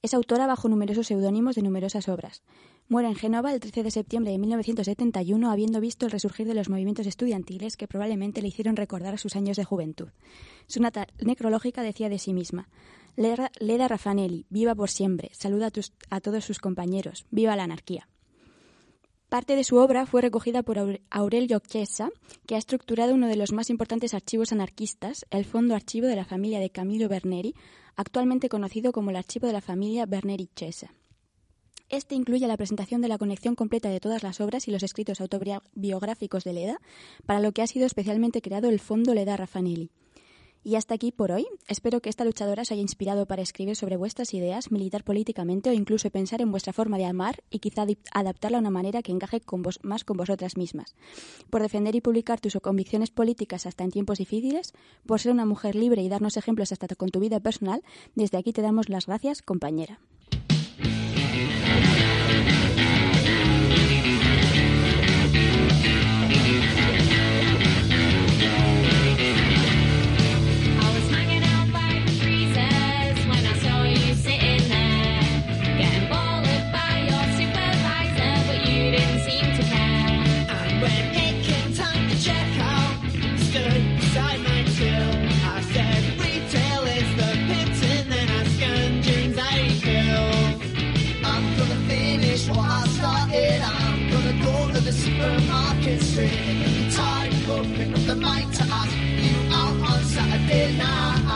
Es autora bajo numerosos seudónimos de numerosas obras. Muere en Génova el 13 de septiembre de 1971 habiendo visto el resurgir de los movimientos estudiantiles que probablemente le hicieron recordar sus años de juventud. Su nota necrológica decía de sí misma Leda, Raffanelli, viva por siempre, saluda a todos sus compañeros, viva la anarquía. Parte de su obra fue recogida por Aure- Aurelio Chiesa, que ha estructurado uno de los más importantes archivos anarquistas, el Fondo Archivo de la familia de Camillo Berneri, actualmente conocido como el Archivo de la familia Berneri Chiesa. Este incluye la presentación de la conexión completa de todas las obras y los escritos autobiográficos de Leda, para lo que ha sido especialmente creado el Fondo Leda Raffanelli. Y hasta aquí por hoy. Espero que esta luchadora os haya inspirado para escribir sobre vuestras ideas, militar políticamente o incluso pensar en vuestra forma de amar y quizá adaptarla a una manera que encaje con vos, más con vosotras mismas. Por defender y publicar tus convicciones políticas hasta en tiempos difíciles, por ser una mujer libre y darnos ejemplos hasta con tu vida personal, desde aquí te damos las gracias, compañera. supermarket strip. Tied up the might to ask you out on Saturday night.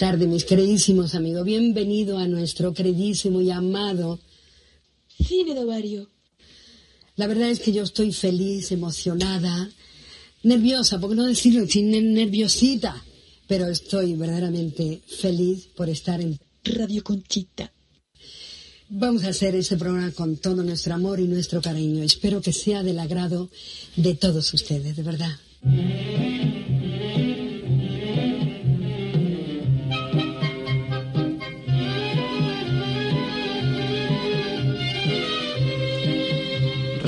Tardes, mis queridísimos amigos. Bienvenido a nuestro queridísimo y amado Cine de Ovario. La verdad es que yo estoy feliz, emocionada, nerviosa, por no decirlo, sin nerviosita, pero estoy verdaderamente feliz por estar en Radio Conchita. Vamos a hacer ese programa con todo nuestro amor y nuestro cariño. Espero que sea del agrado de todos ustedes, de verdad.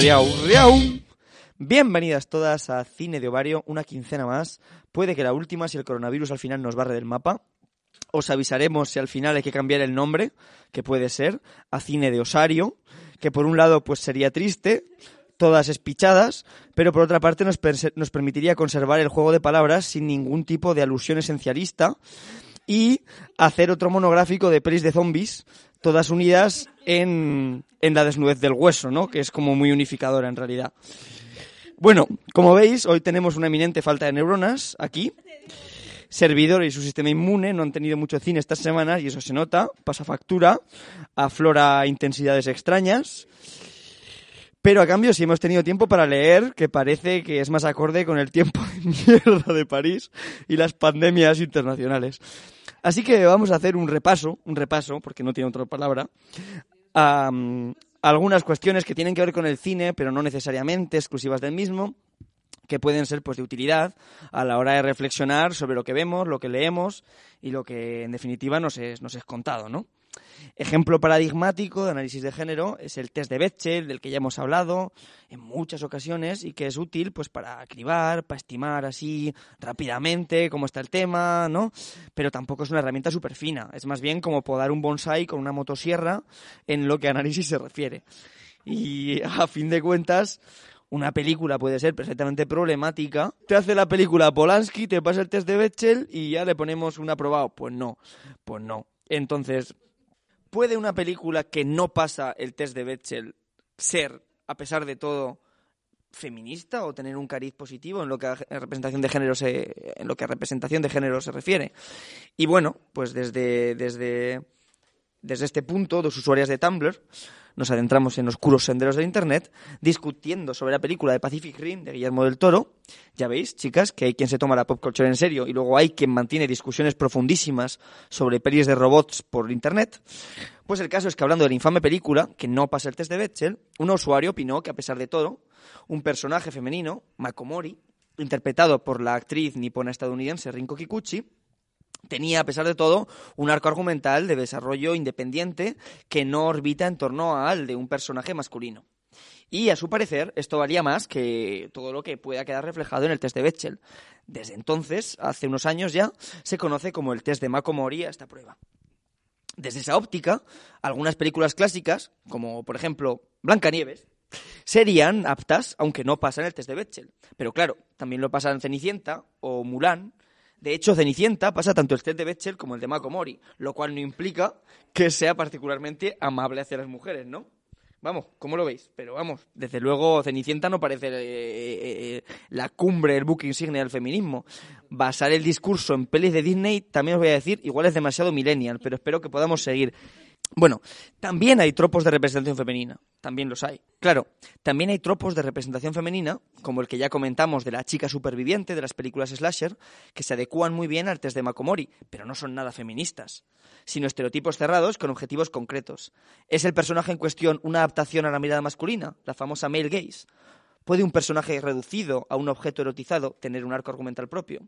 Riau. Bienvenidas todas a Cine de Ovario, una quincena más. Puede que la última si el coronavirus al final nos barre del mapa. Os avisaremos si al final hay que cambiar el nombre, que puede ser, a Cine de Osario, que por un lado pues sería triste, todas espichadas, pero por otra parte nos, nos permitiría conservar el juego de palabras sin ningún tipo de alusión esencialista y hacer otro monográfico de pelis de zombies, todas unidas en, en la desnudez del hueso, ¿no? Que es como muy unificadora en realidad. Bueno, como veis, hoy tenemos una eminente falta de neuronas aquí. Servidor y su sistema inmune no han tenido mucho cine estas semanas y eso se nota, pasa factura, aflora intensidades extrañas. Pero a cambio sí hemos tenido tiempo para leer, que parece que es más acorde con el tiempo de mierda de París y las pandemias internacionales. Así que vamos a hacer un repaso, un repaso, porque no tiene otra palabra, a mm, algunas cuestiones que tienen que ver con el cine, pero no necesariamente exclusivas del mismo, que pueden ser pues de utilidad a la hora de reflexionar sobre lo que vemos, lo que leemos y lo que en definitiva nos es, nos es contado, ¿no? Ejemplo paradigmático de análisis de género es el test de Bechdel, del que ya hemos hablado en muchas ocasiones y que es útil pues para cribar, para estimar así rápidamente cómo está el tema, ¿no? Pero tampoco es una herramienta súper fina, es más bien como podar un bonsai con una motosierra en lo que análisis se refiere. Y a fin de cuentas, una película puede ser perfectamente problemática. Te hace la película Polanski, te pasa el test de Bechdel y ya le ponemos un aprobado. Pues no, pues no. Entonces, ¿puede una película que no pasa el test de Bechdel ser, a pesar de todo, feminista o tener un cariz positivo en lo que a representación de género se, en lo que a representación de género se refiere? Y bueno, pues desde, desde, desde este punto, dos usuarias de Tumblr, nos adentramos en oscuros senderos de Internet discutiendo sobre la película de Pacific Rim de Guillermo del Toro. Ya veis, chicas, que hay quien se toma la pop culture en serio y luego hay quien mantiene discusiones profundísimas sobre pelis de robots por Internet. Pues el caso es que hablando de la infame película, que no pasa el test de Bechdel, un usuario opinó que a pesar de todo, un personaje femenino, Makomori, interpretado por la actriz nipona estadounidense Rinko Kikuchi, tenía, a pesar de todo, un arco argumental de desarrollo independiente que no orbita en torno al de un personaje masculino. Y a su parecer, esto valía más que todo lo que pueda quedar reflejado en el test de Bechdel. Desde entonces, hace unos años ya, se conoce como el test de Makomori a esta prueba. Desde esa óptica, algunas películas clásicas, como por ejemplo Blancanieves, serían aptas, aunque no pasan el test de Bechdel. Pero claro, también lo pasan Cenicienta o Mulan, de hecho, Cenicienta pasa tanto el test de Bechdel como el de Makomori, lo cual no implica que sea particularmente amable hacia las mujeres, ¿no? Vamos, ¿cómo lo veis? Pero vamos, desde luego Cenicienta no parece eh, eh, eh, la cumbre, el buque insignia del feminismo. Basar el discurso en pelis de Disney, también os voy a decir, igual es demasiado millennial, pero espero que podamos seguir. Bueno, también hay tropos de representación femenina, también los hay. Claro, también hay tropos de representación femenina, como el que ya comentamos de la chica superviviente de las películas slasher, que se adecúan muy bien al test de Makomori, pero no son nada feministas, sino estereotipos cerrados con objetivos concretos. ¿Es el personaje en cuestión una adaptación a la mirada masculina, la famosa male gaze? ¿Puede un personaje reducido a un objeto erotizado tener un arco argumental propio?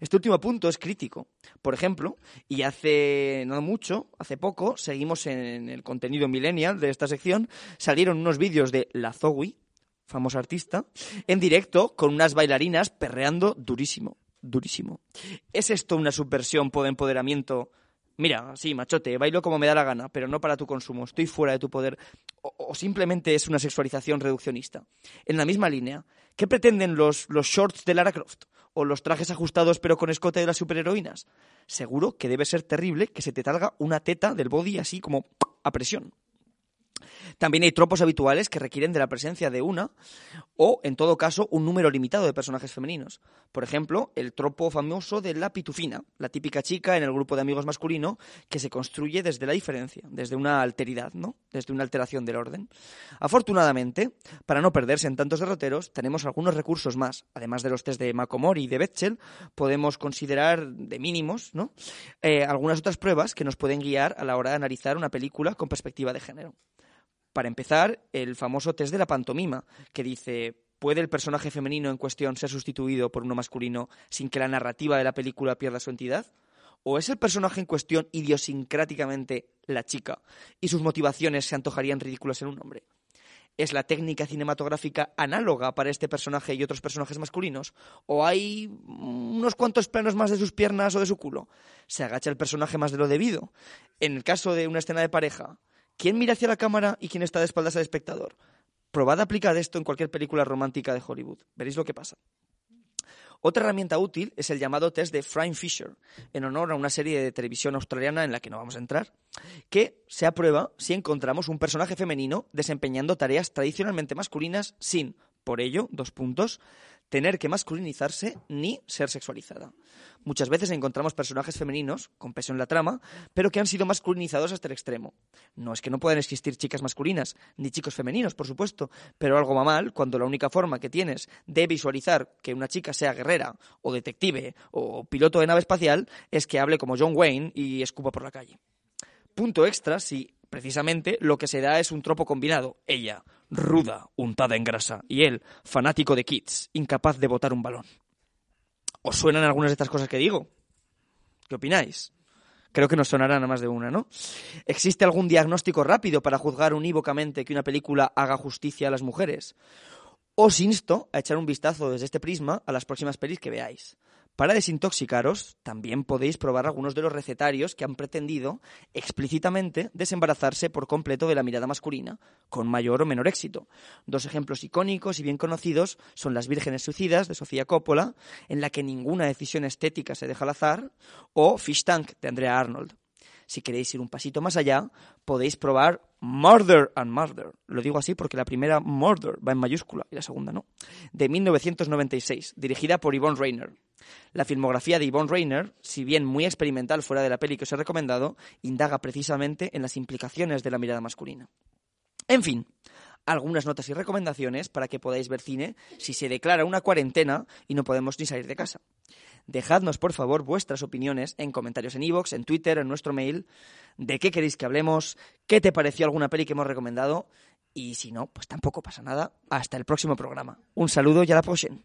Este último punto es crítico. Por ejemplo, y hace no mucho, hace poco, seguimos en el contenido millennial de esta sección, salieron unos vídeos de La Zoe, famosa artista, en directo con unas bailarinas perreando durísimo, durísimo. ¿Es esto una subversión por empoderamiento? Mira, sí, machote, bailo como me da la gana, pero no para tu consumo, estoy fuera de tu poder. O, simplemente es una sexualización reduccionista. En la misma línea, ¿qué pretenden los shorts de Lara Croft? O los trajes ajustados pero con escote de las superheroínas. Seguro que debe ser terrible que se te talga una teta del body así como a presión. También hay tropos habituales que requieren de la presencia de una o, en todo caso, un número limitado de personajes femeninos. Por ejemplo, el tropo famoso de la pitufina, la típica chica en el grupo de amigos masculino que se construye desde la diferencia, desde una alteridad, ¿no? Desde una alteración del orden. Afortunadamente, para no perderse en tantos derroteros, tenemos algunos recursos más. Además de los test de Makomori y de Betchel, podemos considerar de mínimos, ¿no? Eh, algunas otras pruebas que nos pueden guiar a la hora de analizar una película con perspectiva de género. Para empezar, el famoso test de la pantomima, que dice, ¿puede el personaje femenino en cuestión ser sustituido por uno masculino sin que la narrativa de la película pierda su entidad? ¿O es el personaje en cuestión idiosincráticamente la chica y sus motivaciones se antojarían ridículas en un hombre? ¿Es la técnica cinematográfica análoga para este personaje y otros personajes masculinos? ¿O hay unos cuantos planos más de sus piernas o de su culo? ¿Se agacha el personaje más de lo debido? En el caso de una escena de pareja, ¿quién mira hacia la cámara y quién está de espaldas al espectador? Probad a aplicar esto en cualquier película romántica de Hollywood. Veréis lo que pasa. Otra herramienta útil es el llamado test de Frame Fisher, en honor a una serie de televisión australiana en la que no vamos a entrar, que se aprueba si encontramos un personaje femenino desempeñando tareas tradicionalmente masculinas sin, por ello, dos puntos, tener que masculinizarse ni ser sexualizada. Muchas veces encontramos personajes femeninos, con peso en la trama, pero que han sido masculinizados hasta el extremo. No es que no puedan existir chicas masculinas, ni chicos femeninos, por supuesto, pero algo va mal cuando la única forma que tienes de visualizar que una chica sea guerrera, o detective, o piloto de nave espacial, es que hable como John Wayne y escupa por la calle. Punto extra si precisamente lo que se da es un tropo combinado. Ella, ruda, untada en grasa, y él, fanático de Kids, incapaz de botar un balón. ¿Os suenan algunas de estas cosas que digo? ¿Qué opináis? Creo que nos sonarán a más de una, ¿no? ¿Existe algún diagnóstico rápido para juzgar unívocamente que una película haga justicia a las mujeres? Os insto a echar un vistazo desde este prisma a las próximas pelis que veáis. Para desintoxicaros, también podéis probar algunos de los recetarios que han pretendido explícitamente desembarazarse por completo de la mirada masculina, con mayor o menor éxito. Dos ejemplos icónicos y bien conocidos son Las Vírgenes Suicidas de Sofía Coppola, en la que ninguna decisión estética se deja al azar, o Fish Tank de Andrea Arnold. Si queréis ir un pasito más allá, podéis probar Murder and Murder. Lo digo así porque la primera Murder va en mayúscula y la segunda no. De 1996, dirigida por Yvonne Rainer. La filmografía de Yvonne Rainer, si bien muy experimental fuera de la peli que os he recomendado, indaga precisamente en las implicaciones de la mirada masculina. En fin, algunas notas y recomendaciones para que podáis ver cine si se declara una cuarentena y no podemos ni salir de casa. Dejadnos, por favor, vuestras opiniones en comentarios en iVoox, en Twitter, en nuestro mail, de qué queréis que hablemos, qué te pareció alguna peli que hemos recomendado, y si no, pues tampoco pasa nada. Hasta el próximo programa. Un saludo y a la próxima.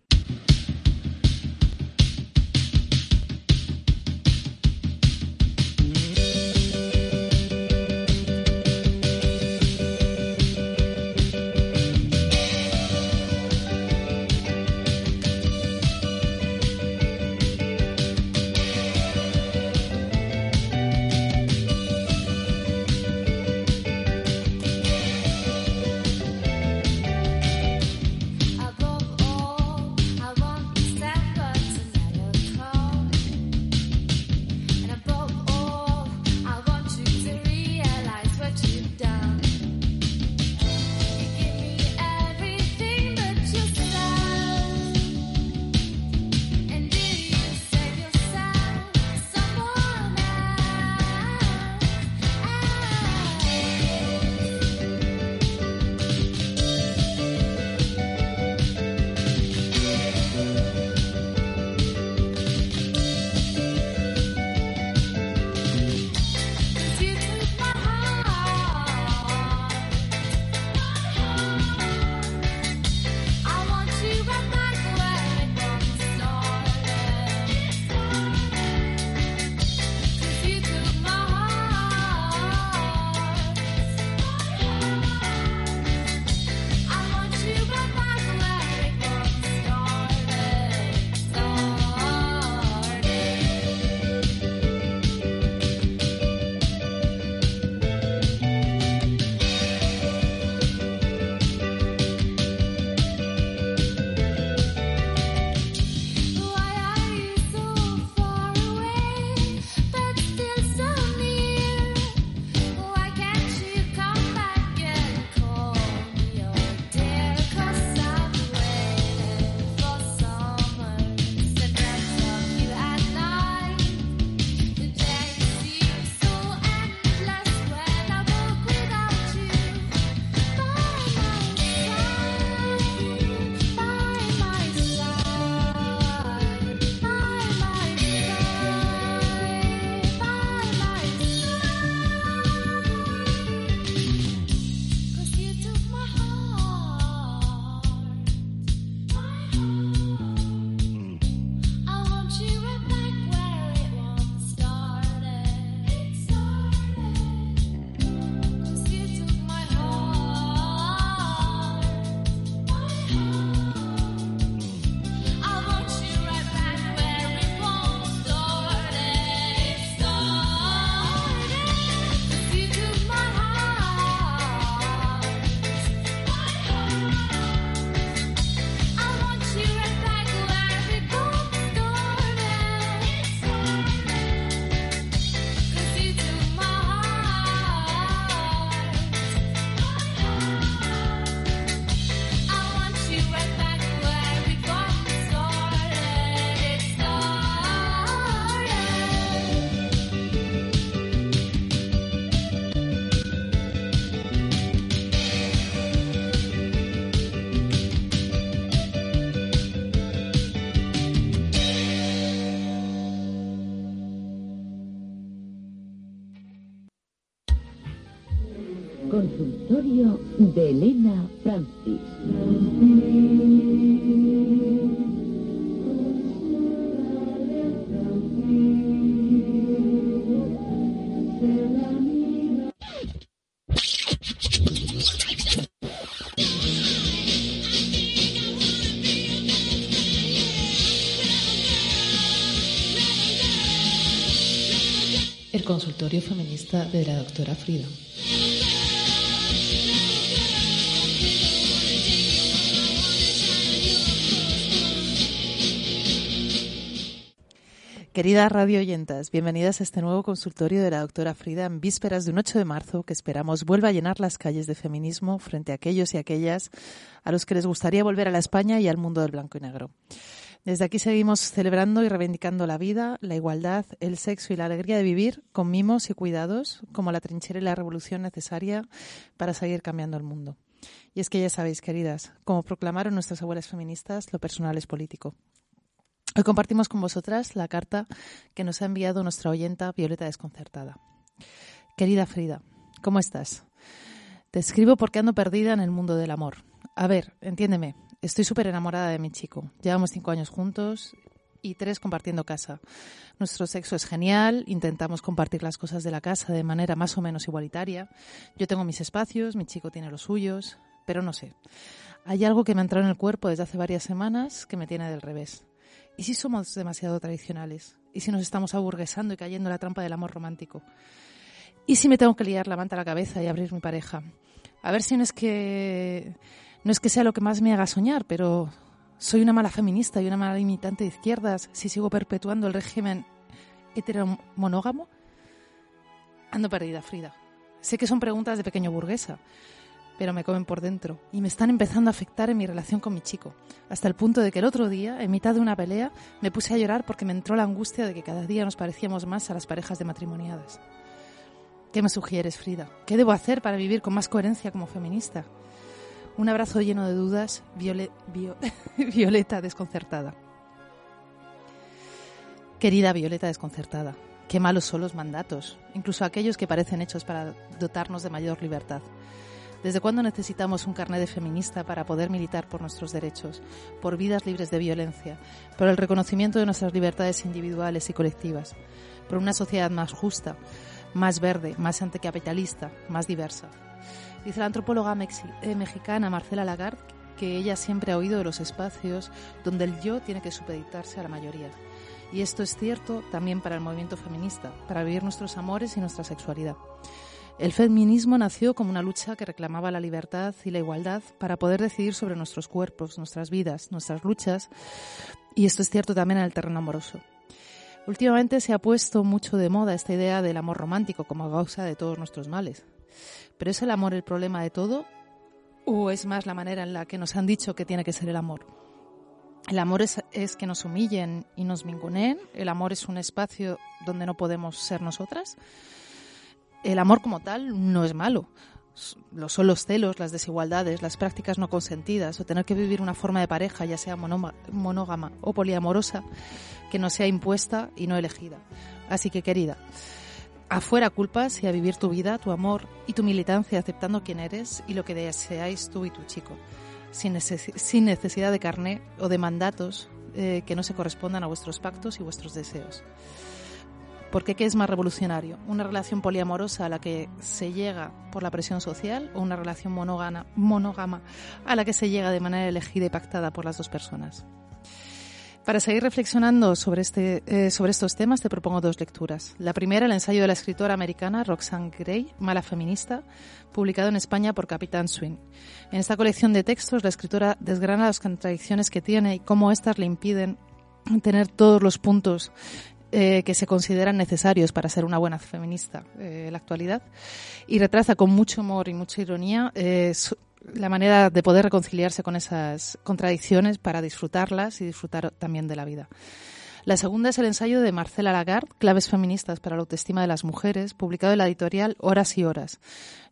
De Elena Francis. El consultorio feminista de la doctora Frida. Queridas radio oyentas, bienvenidas a este nuevo consultorio de la doctora Frida en vísperas de un 8 de marzo que esperamos vuelva a llenar las calles de feminismo frente a aquellos y aquellas a los que les gustaría volver a la España y al mundo del blanco y negro. Desde aquí seguimos celebrando y reivindicando la vida, la igualdad, el sexo y la alegría de vivir con mimos y cuidados, como la trinchera y la revolución necesaria para seguir cambiando el mundo. Y es que ya sabéis, queridas, como proclamaron nuestras abuelas feministas, lo personal es político. Hoy compartimos con vosotras la carta que nos ha enviado nuestra oyenta Violeta Desconcertada. Querida Frida, ¿cómo estás? Te escribo porque ando perdida en el mundo del amor. A ver, entiéndeme, estoy súper enamorada de mi chico. Llevamos cinco años juntos y tres compartiendo casa. Nuestro sexo es genial, intentamos compartir las cosas de la casa de manera más o menos igualitaria. Yo tengo mis espacios, mi chico tiene los suyos, pero no sé. Hay algo que me ha entrado en el cuerpo desde hace varias semanas que me tiene del revés. ¿Y si somos demasiado tradicionales? ¿Y si nos estamos aburguesando y cayendo en la trampa del amor romántico? ¿Y si me tengo que liar la manta a la cabeza y abrir mi pareja? A ver si no es que no es que sea lo que más me haga soñar, pero soy una mala feminista y una mala imitante de izquierdas si sigo perpetuando el régimen heteromonógamo. Ando perdida, Frida. Sé que son preguntas de pequeño burguesa, pero me comen por dentro y me están empezando a afectar en mi relación con mi chico, hasta el punto de que el otro día, en mitad de una pelea, me puse a llorar porque me entró la angustia de que cada día nos parecíamos más a las parejas de matrimoniadas. ¿Qué me sugieres, Frida? ¿Qué debo hacer para vivir con más coherencia como feminista? Un abrazo lleno de dudas, Viole- Vio- Violeta desconcertada. Querida Violeta desconcertada, qué malos son los mandatos, incluso aquellos que parecen hechos para dotarnos de mayor libertad. ¿Desde cuándo necesitamos un carnet de feminista para poder militar por nuestros derechos, por vidas libres de violencia, por el reconocimiento de nuestras libertades individuales y colectivas, por una sociedad más justa, más verde, más anticapitalista, más diversa? Dice la antropóloga eh, mexicana Marcela Lagarde que ella siempre ha oído de los espacios donde el yo tiene que supeditarse a la mayoría. Y esto es cierto también para el movimiento feminista, para vivir nuestros amores y nuestra sexualidad. El feminismo nació como una lucha que reclamaba la libertad y la igualdad para poder decidir sobre nuestros cuerpos, nuestras vidas, nuestras luchas, y esto es cierto también en el terreno amoroso. Últimamente se ha puesto mucho de moda esta idea del amor romántico como causa de todos nuestros males. ¿Pero es el amor el problema de todo? ¿O es más la manera en la que nos han dicho que tiene que ser el amor? El amor es, es que nos humillen y nos minguneen. El amor es un espacio donde no podemos ser nosotras. El amor como tal no es malo. Lo son los celos, las desigualdades, las prácticas no consentidas o tener que vivir una forma de pareja, ya sea monógama o poliamorosa, que no sea impuesta y no elegida. Así que, querida, afuera culpas y a vivir tu vida, tu amor y tu militancia aceptando quién eres y lo que deseáis tú y tu chico, sin necesidad de carné o de mandatos eh, que no se correspondan a vuestros pactos y vuestros deseos. Porque ¿qué es más revolucionario? ¿Una relación poliamorosa a la que se llega por la presión social o una relación monógama, monógama a la que se llega de manera elegida y pactada por las dos personas? Para seguir reflexionando sobre, este, eh, sobre estos temas te propongo dos lecturas. La primera, el ensayo de la escritora americana Roxane Gray, Mala Feminista, publicado en España por Capitán Swing. En esta colección de textos, la escritora desgrana las contradicciones que tiene y cómo éstas le impiden tener todos los puntos eh, que se consideran necesarios para ser una buena feminista eh, en la actualidad y retrata con mucho humor y mucha ironía eh, la manera de poder reconciliarse con esas contradicciones para disfrutarlas y disfrutar también de la vida. La segunda es el ensayo de Marcela Lagarde, Claves feministas para la autoestima de las mujeres, publicado en la editorial Horas y Horas.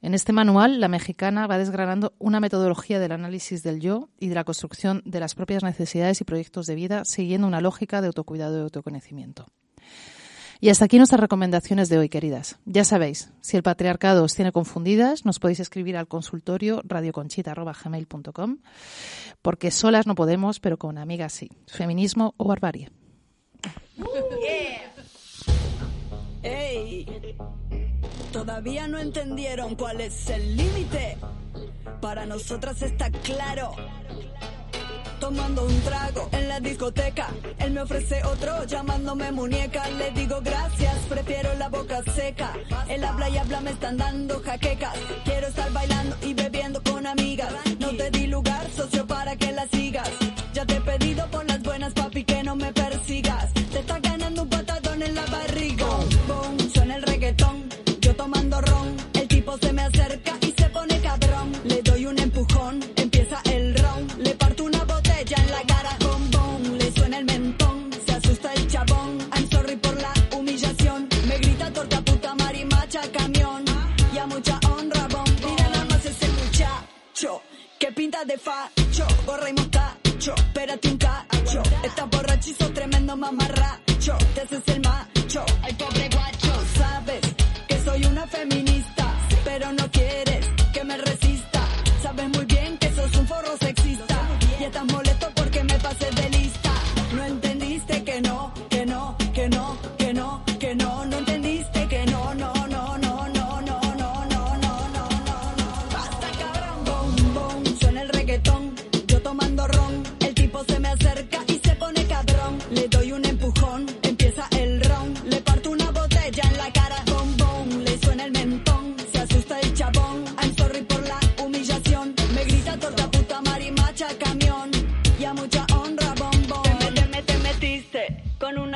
En este manual, la mexicana va desgranando una metodología del análisis del yo y de la construcción de las propias necesidades y proyectos de vida, siguiendo una lógica de autocuidado y autoconocimiento. Y hasta aquí nuestras recomendaciones de hoy, queridas. Ya sabéis, si el patriarcado os tiene confundidas, nos podéis escribir al consultorio radioconchita.gmail.com porque solas no podemos, pero con amigas sí. Feminismo o barbarie. Todavía no entendieron cuál es el límite. Para nosotras está claro. Tomando un trago en la discoteca, él me ofrece otro llamándome muñeca. Le digo gracias, prefiero la boca seca. Él habla y habla, me están dando jaquecas. Quiero estar bailando y bebiendo con amigas. No te di lugar, socio, para que la sigas. Ya te he pedido por las buenas, papi, que no me persigas. De facho, gorra y mostacho. Espérate un cacho. Estás borrachizo, tremendo mamarracho. Te haces el macho, ay pobre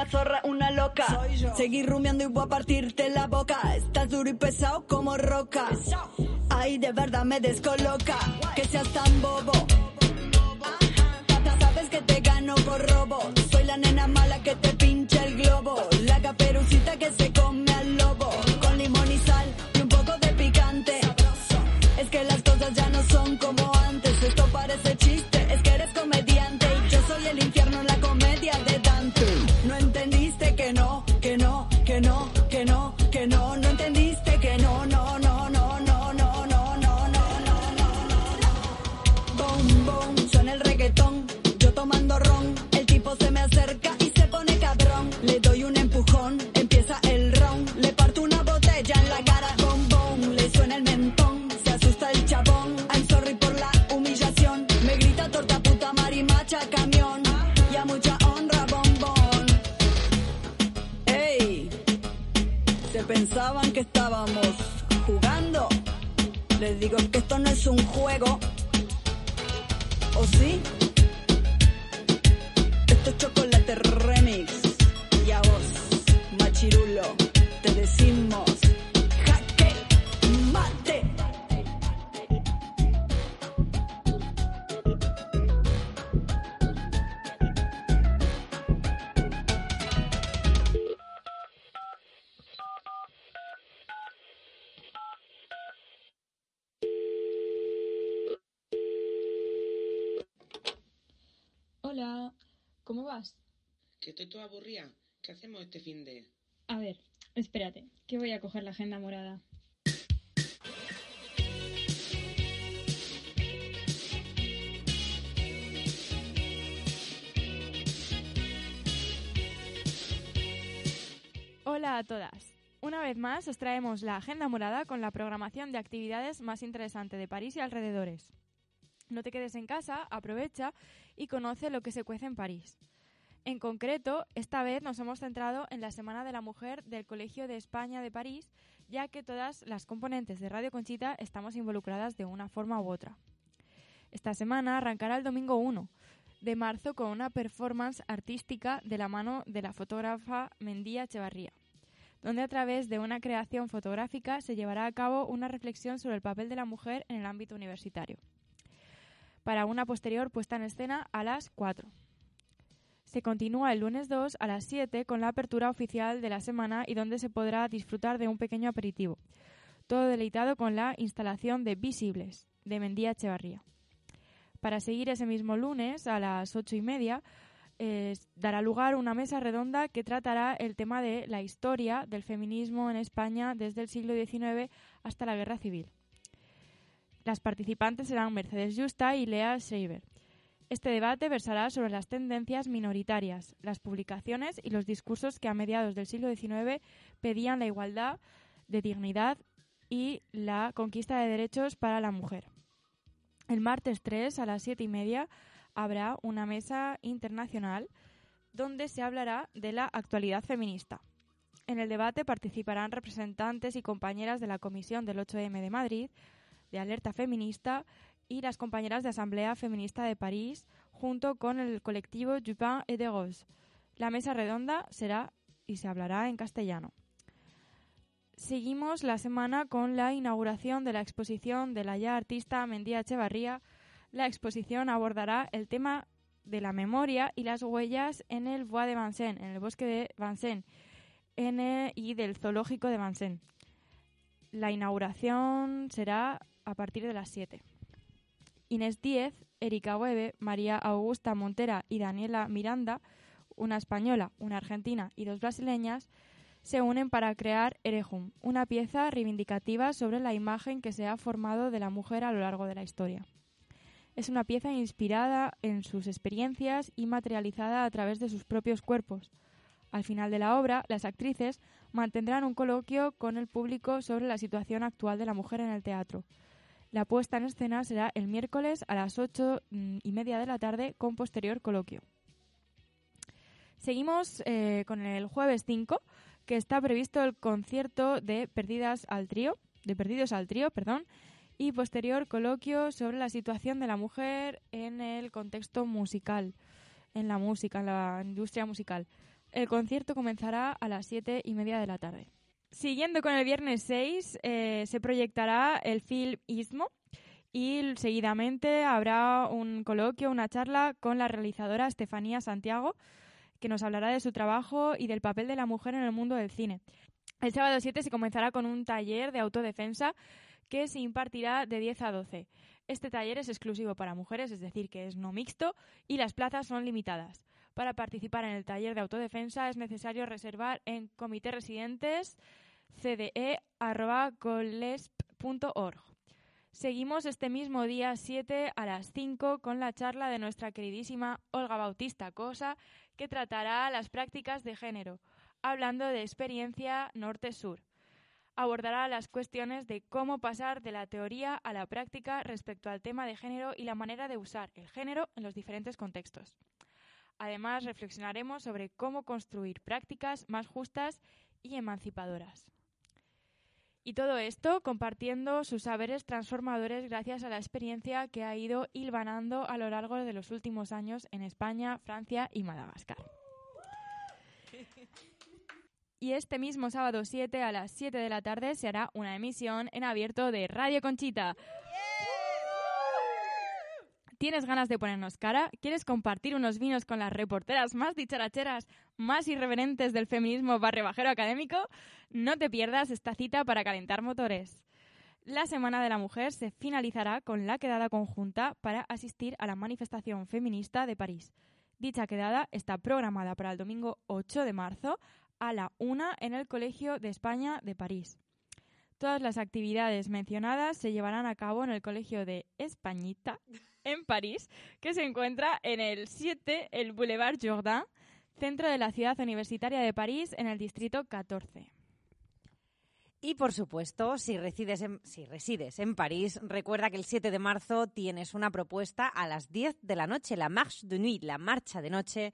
una zorra, una loca. Seguí rumiando y voy a partirte la boca. Estás duro y pesado como roca. Ay, de verdad me descoloca. Que seas tan bobo. Sabes que te gano por robo. Soy la nena mala que te hacemos este fin de...? A ver, espérate, que voy a coger la agenda morada. Hola a todas. Una vez más os traemos la agenda morada con la programación de actividades más interesante de París y alrededores. No te quedes en casa, aprovecha y conoce lo que se cuece en París. En concreto, esta vez nos hemos centrado en la Semana de la Mujer del Colegio de España de París, ya que todas las componentes de Radio Conchita estamos involucradas de una forma u otra. Esta semana arrancará el domingo 1 de marzo con una performance artística de la mano de la fotógrafa Mendía Echevarría, donde a través de una creación fotográfica se llevará a cabo una reflexión sobre el papel de la mujer en el ámbito universitario, para una posterior puesta en escena a las 4. Se continúa el lunes 2 a las 7 con la apertura oficial de la semana y donde se podrá disfrutar de un pequeño aperitivo. Todo deleitado con la instalación de Visibles de Mendía Echevarría. Para seguir ese mismo lunes a las ocho y media dará lugar una mesa redonda que tratará el tema de la historia del feminismo en España desde el siglo XIX hasta la Guerra Civil. Las participantes serán Mercedes Justa y Lea Schreiber. Este debate versará sobre las tendencias minoritarias, las publicaciones y los discursos que a mediados del siglo XIX pedían la igualdad de dignidad y la conquista de derechos para la mujer. El martes 3 a las 7 y media habrá una mesa internacional donde se hablará de la actualidad feminista. En el debate participarán representantes y compañeras de la Comisión del 8M de Madrid, de Alerta Feminista y las compañeras de Asamblea Feminista de París, junto con el colectivo Dupin et de Rose. La mesa redonda será y se hablará en castellano. Seguimos la semana con la inauguración de la exposición de la ya artista Mendía Echevarría. La exposición abordará el tema de la memoria y las huellas en el Bois de Vincennes, en el bosque de Vincennes, y del zoológico de Vincennes. La inauguración será a partir de las 7. Inés Díez, Erika Hueve, María Augusta Montera y Daniela Miranda, una española, una argentina y dos brasileñas, se unen para crear Erejum, una pieza reivindicativa sobre la imagen que se ha formado de la mujer a lo largo de la historia. Es una pieza inspirada en sus experiencias y materializada a través de sus propios cuerpos. Al final de la obra, las actrices mantendrán un coloquio con el público sobre la situación actual de la mujer en el teatro. La puesta en escena será el miércoles a las ocho mm, y media de la tarde con posterior coloquio. Seguimos eh, con el jueves 5, que está previsto el concierto de Perdidas al Trío, de Perdidos al Trío, perdón, y posterior coloquio sobre la situación de la mujer en el contexto musical, en la música, en la industria musical. El concierto comenzará a las siete y media de la tarde. Siguiendo con el viernes 6, eh, se proyectará el film Istmo y seguidamente habrá un coloquio, una charla con la realizadora Estefanía Santiago, que nos hablará de su trabajo y del papel de la mujer en el mundo del cine. El sábado 7 se comenzará con un taller de autodefensa que se impartirá de 10 a 12. Este taller es exclusivo para mujeres, es decir, que es no mixto y las plazas son limitadas. Para participar en el taller de autodefensa es necesario reservar en comité residentes cde.colesp.org. Seguimos este mismo día 7 a las 5 con la charla de nuestra queridísima Olga Bautista Cosa, que tratará las prácticas de género, hablando de experiencia norte-sur. Abordará las cuestiones de cómo pasar de la teoría a la práctica respecto al tema de género y la manera de usar el género en los diferentes contextos. Además, reflexionaremos sobre cómo construir prácticas más justas y emancipadoras. Y todo esto compartiendo sus saberes transformadores gracias a la experiencia que ha ido hilvanando a lo largo de los últimos años en España, Francia y Madagascar. Y este mismo sábado 7 a las 7 de la tarde se hará una emisión en abierto de Radio Conchita. ¿Tienes ganas de ponernos cara? ¿Quieres compartir unos vinos con las reporteras más dicharacheras, más irreverentes del feminismo barrio bajero académico? No te pierdas esta cita para calentar motores. La Semana de la Mujer se finalizará con la quedada conjunta para asistir a la manifestación feminista de París. Dicha quedada está programada para el domingo 8 de marzo a la una en el Colegio de España de París. Todas las actividades mencionadas se llevarán a cabo en el Colegio de Españita, en París, que se encuentra en el 7, el Boulevard Jourdain, centro de la ciudad universitaria de París, en el distrito 14. Y por supuesto, si resides, en, si resides en París, recuerda que el 7 de marzo tienes una propuesta a las 10 de la noche, la Marche de Nuit, la marcha de noche,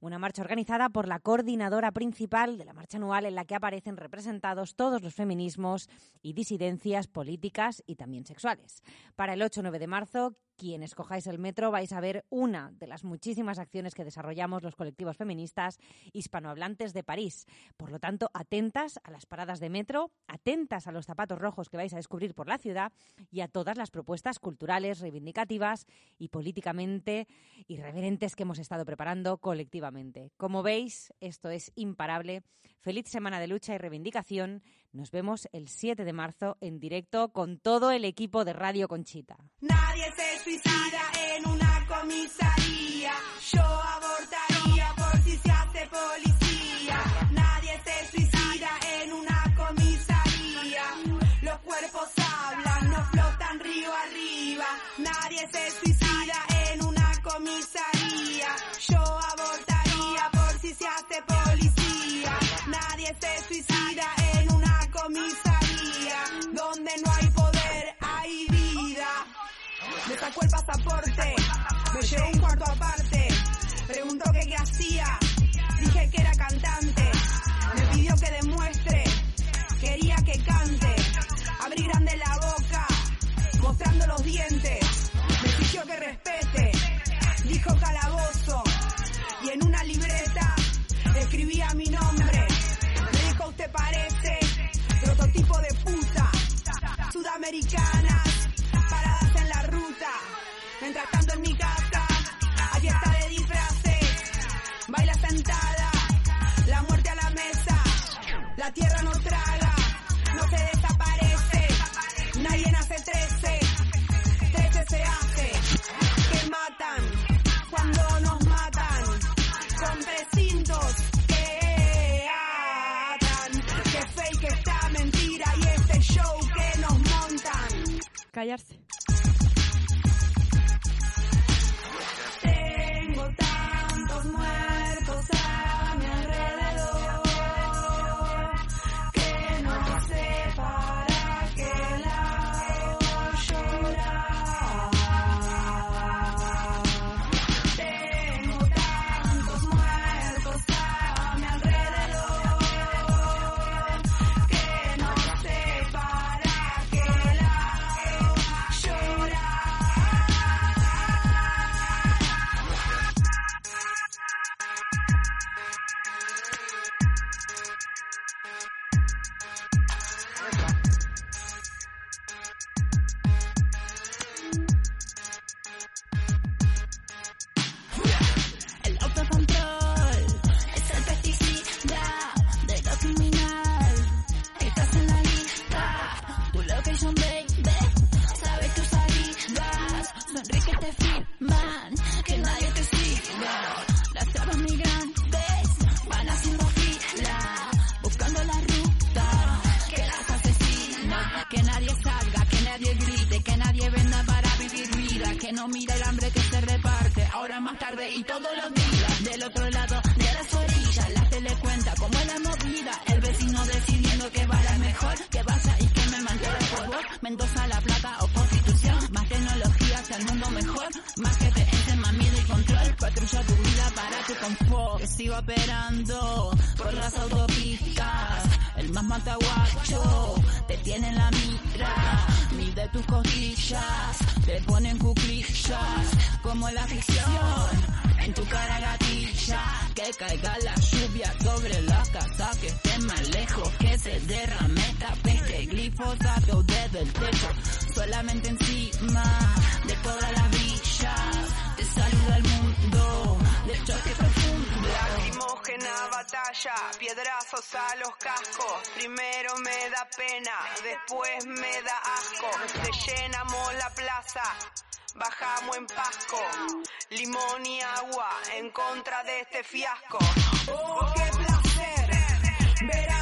una marcha organizada por la coordinadora principal de la marcha anual en la que aparecen representados todos los feminismos y disidencias políticas y también sexuales. Para el 8-9 de marzo, quien escojáis el metro vais a ver una de las muchísimas acciones que desarrollamos los colectivos feministas hispanohablantes de París. Por lo tanto, atentas a las paradas de metro, atentas a los zapatos rojos que vais a descubrir por la ciudad y a todas las propuestas culturales, reivindicativas y políticamente irreverentes que hemos estado preparando colectivamente. Como veis, esto es imparable. Feliz semana de lucha y reivindicación. Nos vemos el 7 de marzo en directo con todo el equipo de Radio Conchita. Nadie se suicida en una comisaría. No mira el hambre que se reparte. Ahora más tarde y todos los días, del otro lado de las orillas, la tele cuenta como la movida. El vecino decidiendo que va la mejor, que vaya y que me mantenga por vos. Mendoza, La Plata o Constitución, más tecnología hacia el mundo mejor, más que te más miedo y control. Patrulla tu vida para tu confort, que sigo operando por las autopistas. Más mataguacho te tiene en la mira, mide tus costillas, te ponen cuclillas, como la ficción. En tu cara gatilla, que caiga la lluvia sobre la casa, que esté más lejos, que se derrame esta peste, glifosato desde el techo, solamente encima de todas las villas, te saluda el mundo, del choque. Lacrimógena batalla, piedrazos a los cascos. Primero me da pena, después me da asco. Te llenamos la plaza, bajamos en Pasco. Limón y agua en contra de este fiasco. Oh, qué placer ver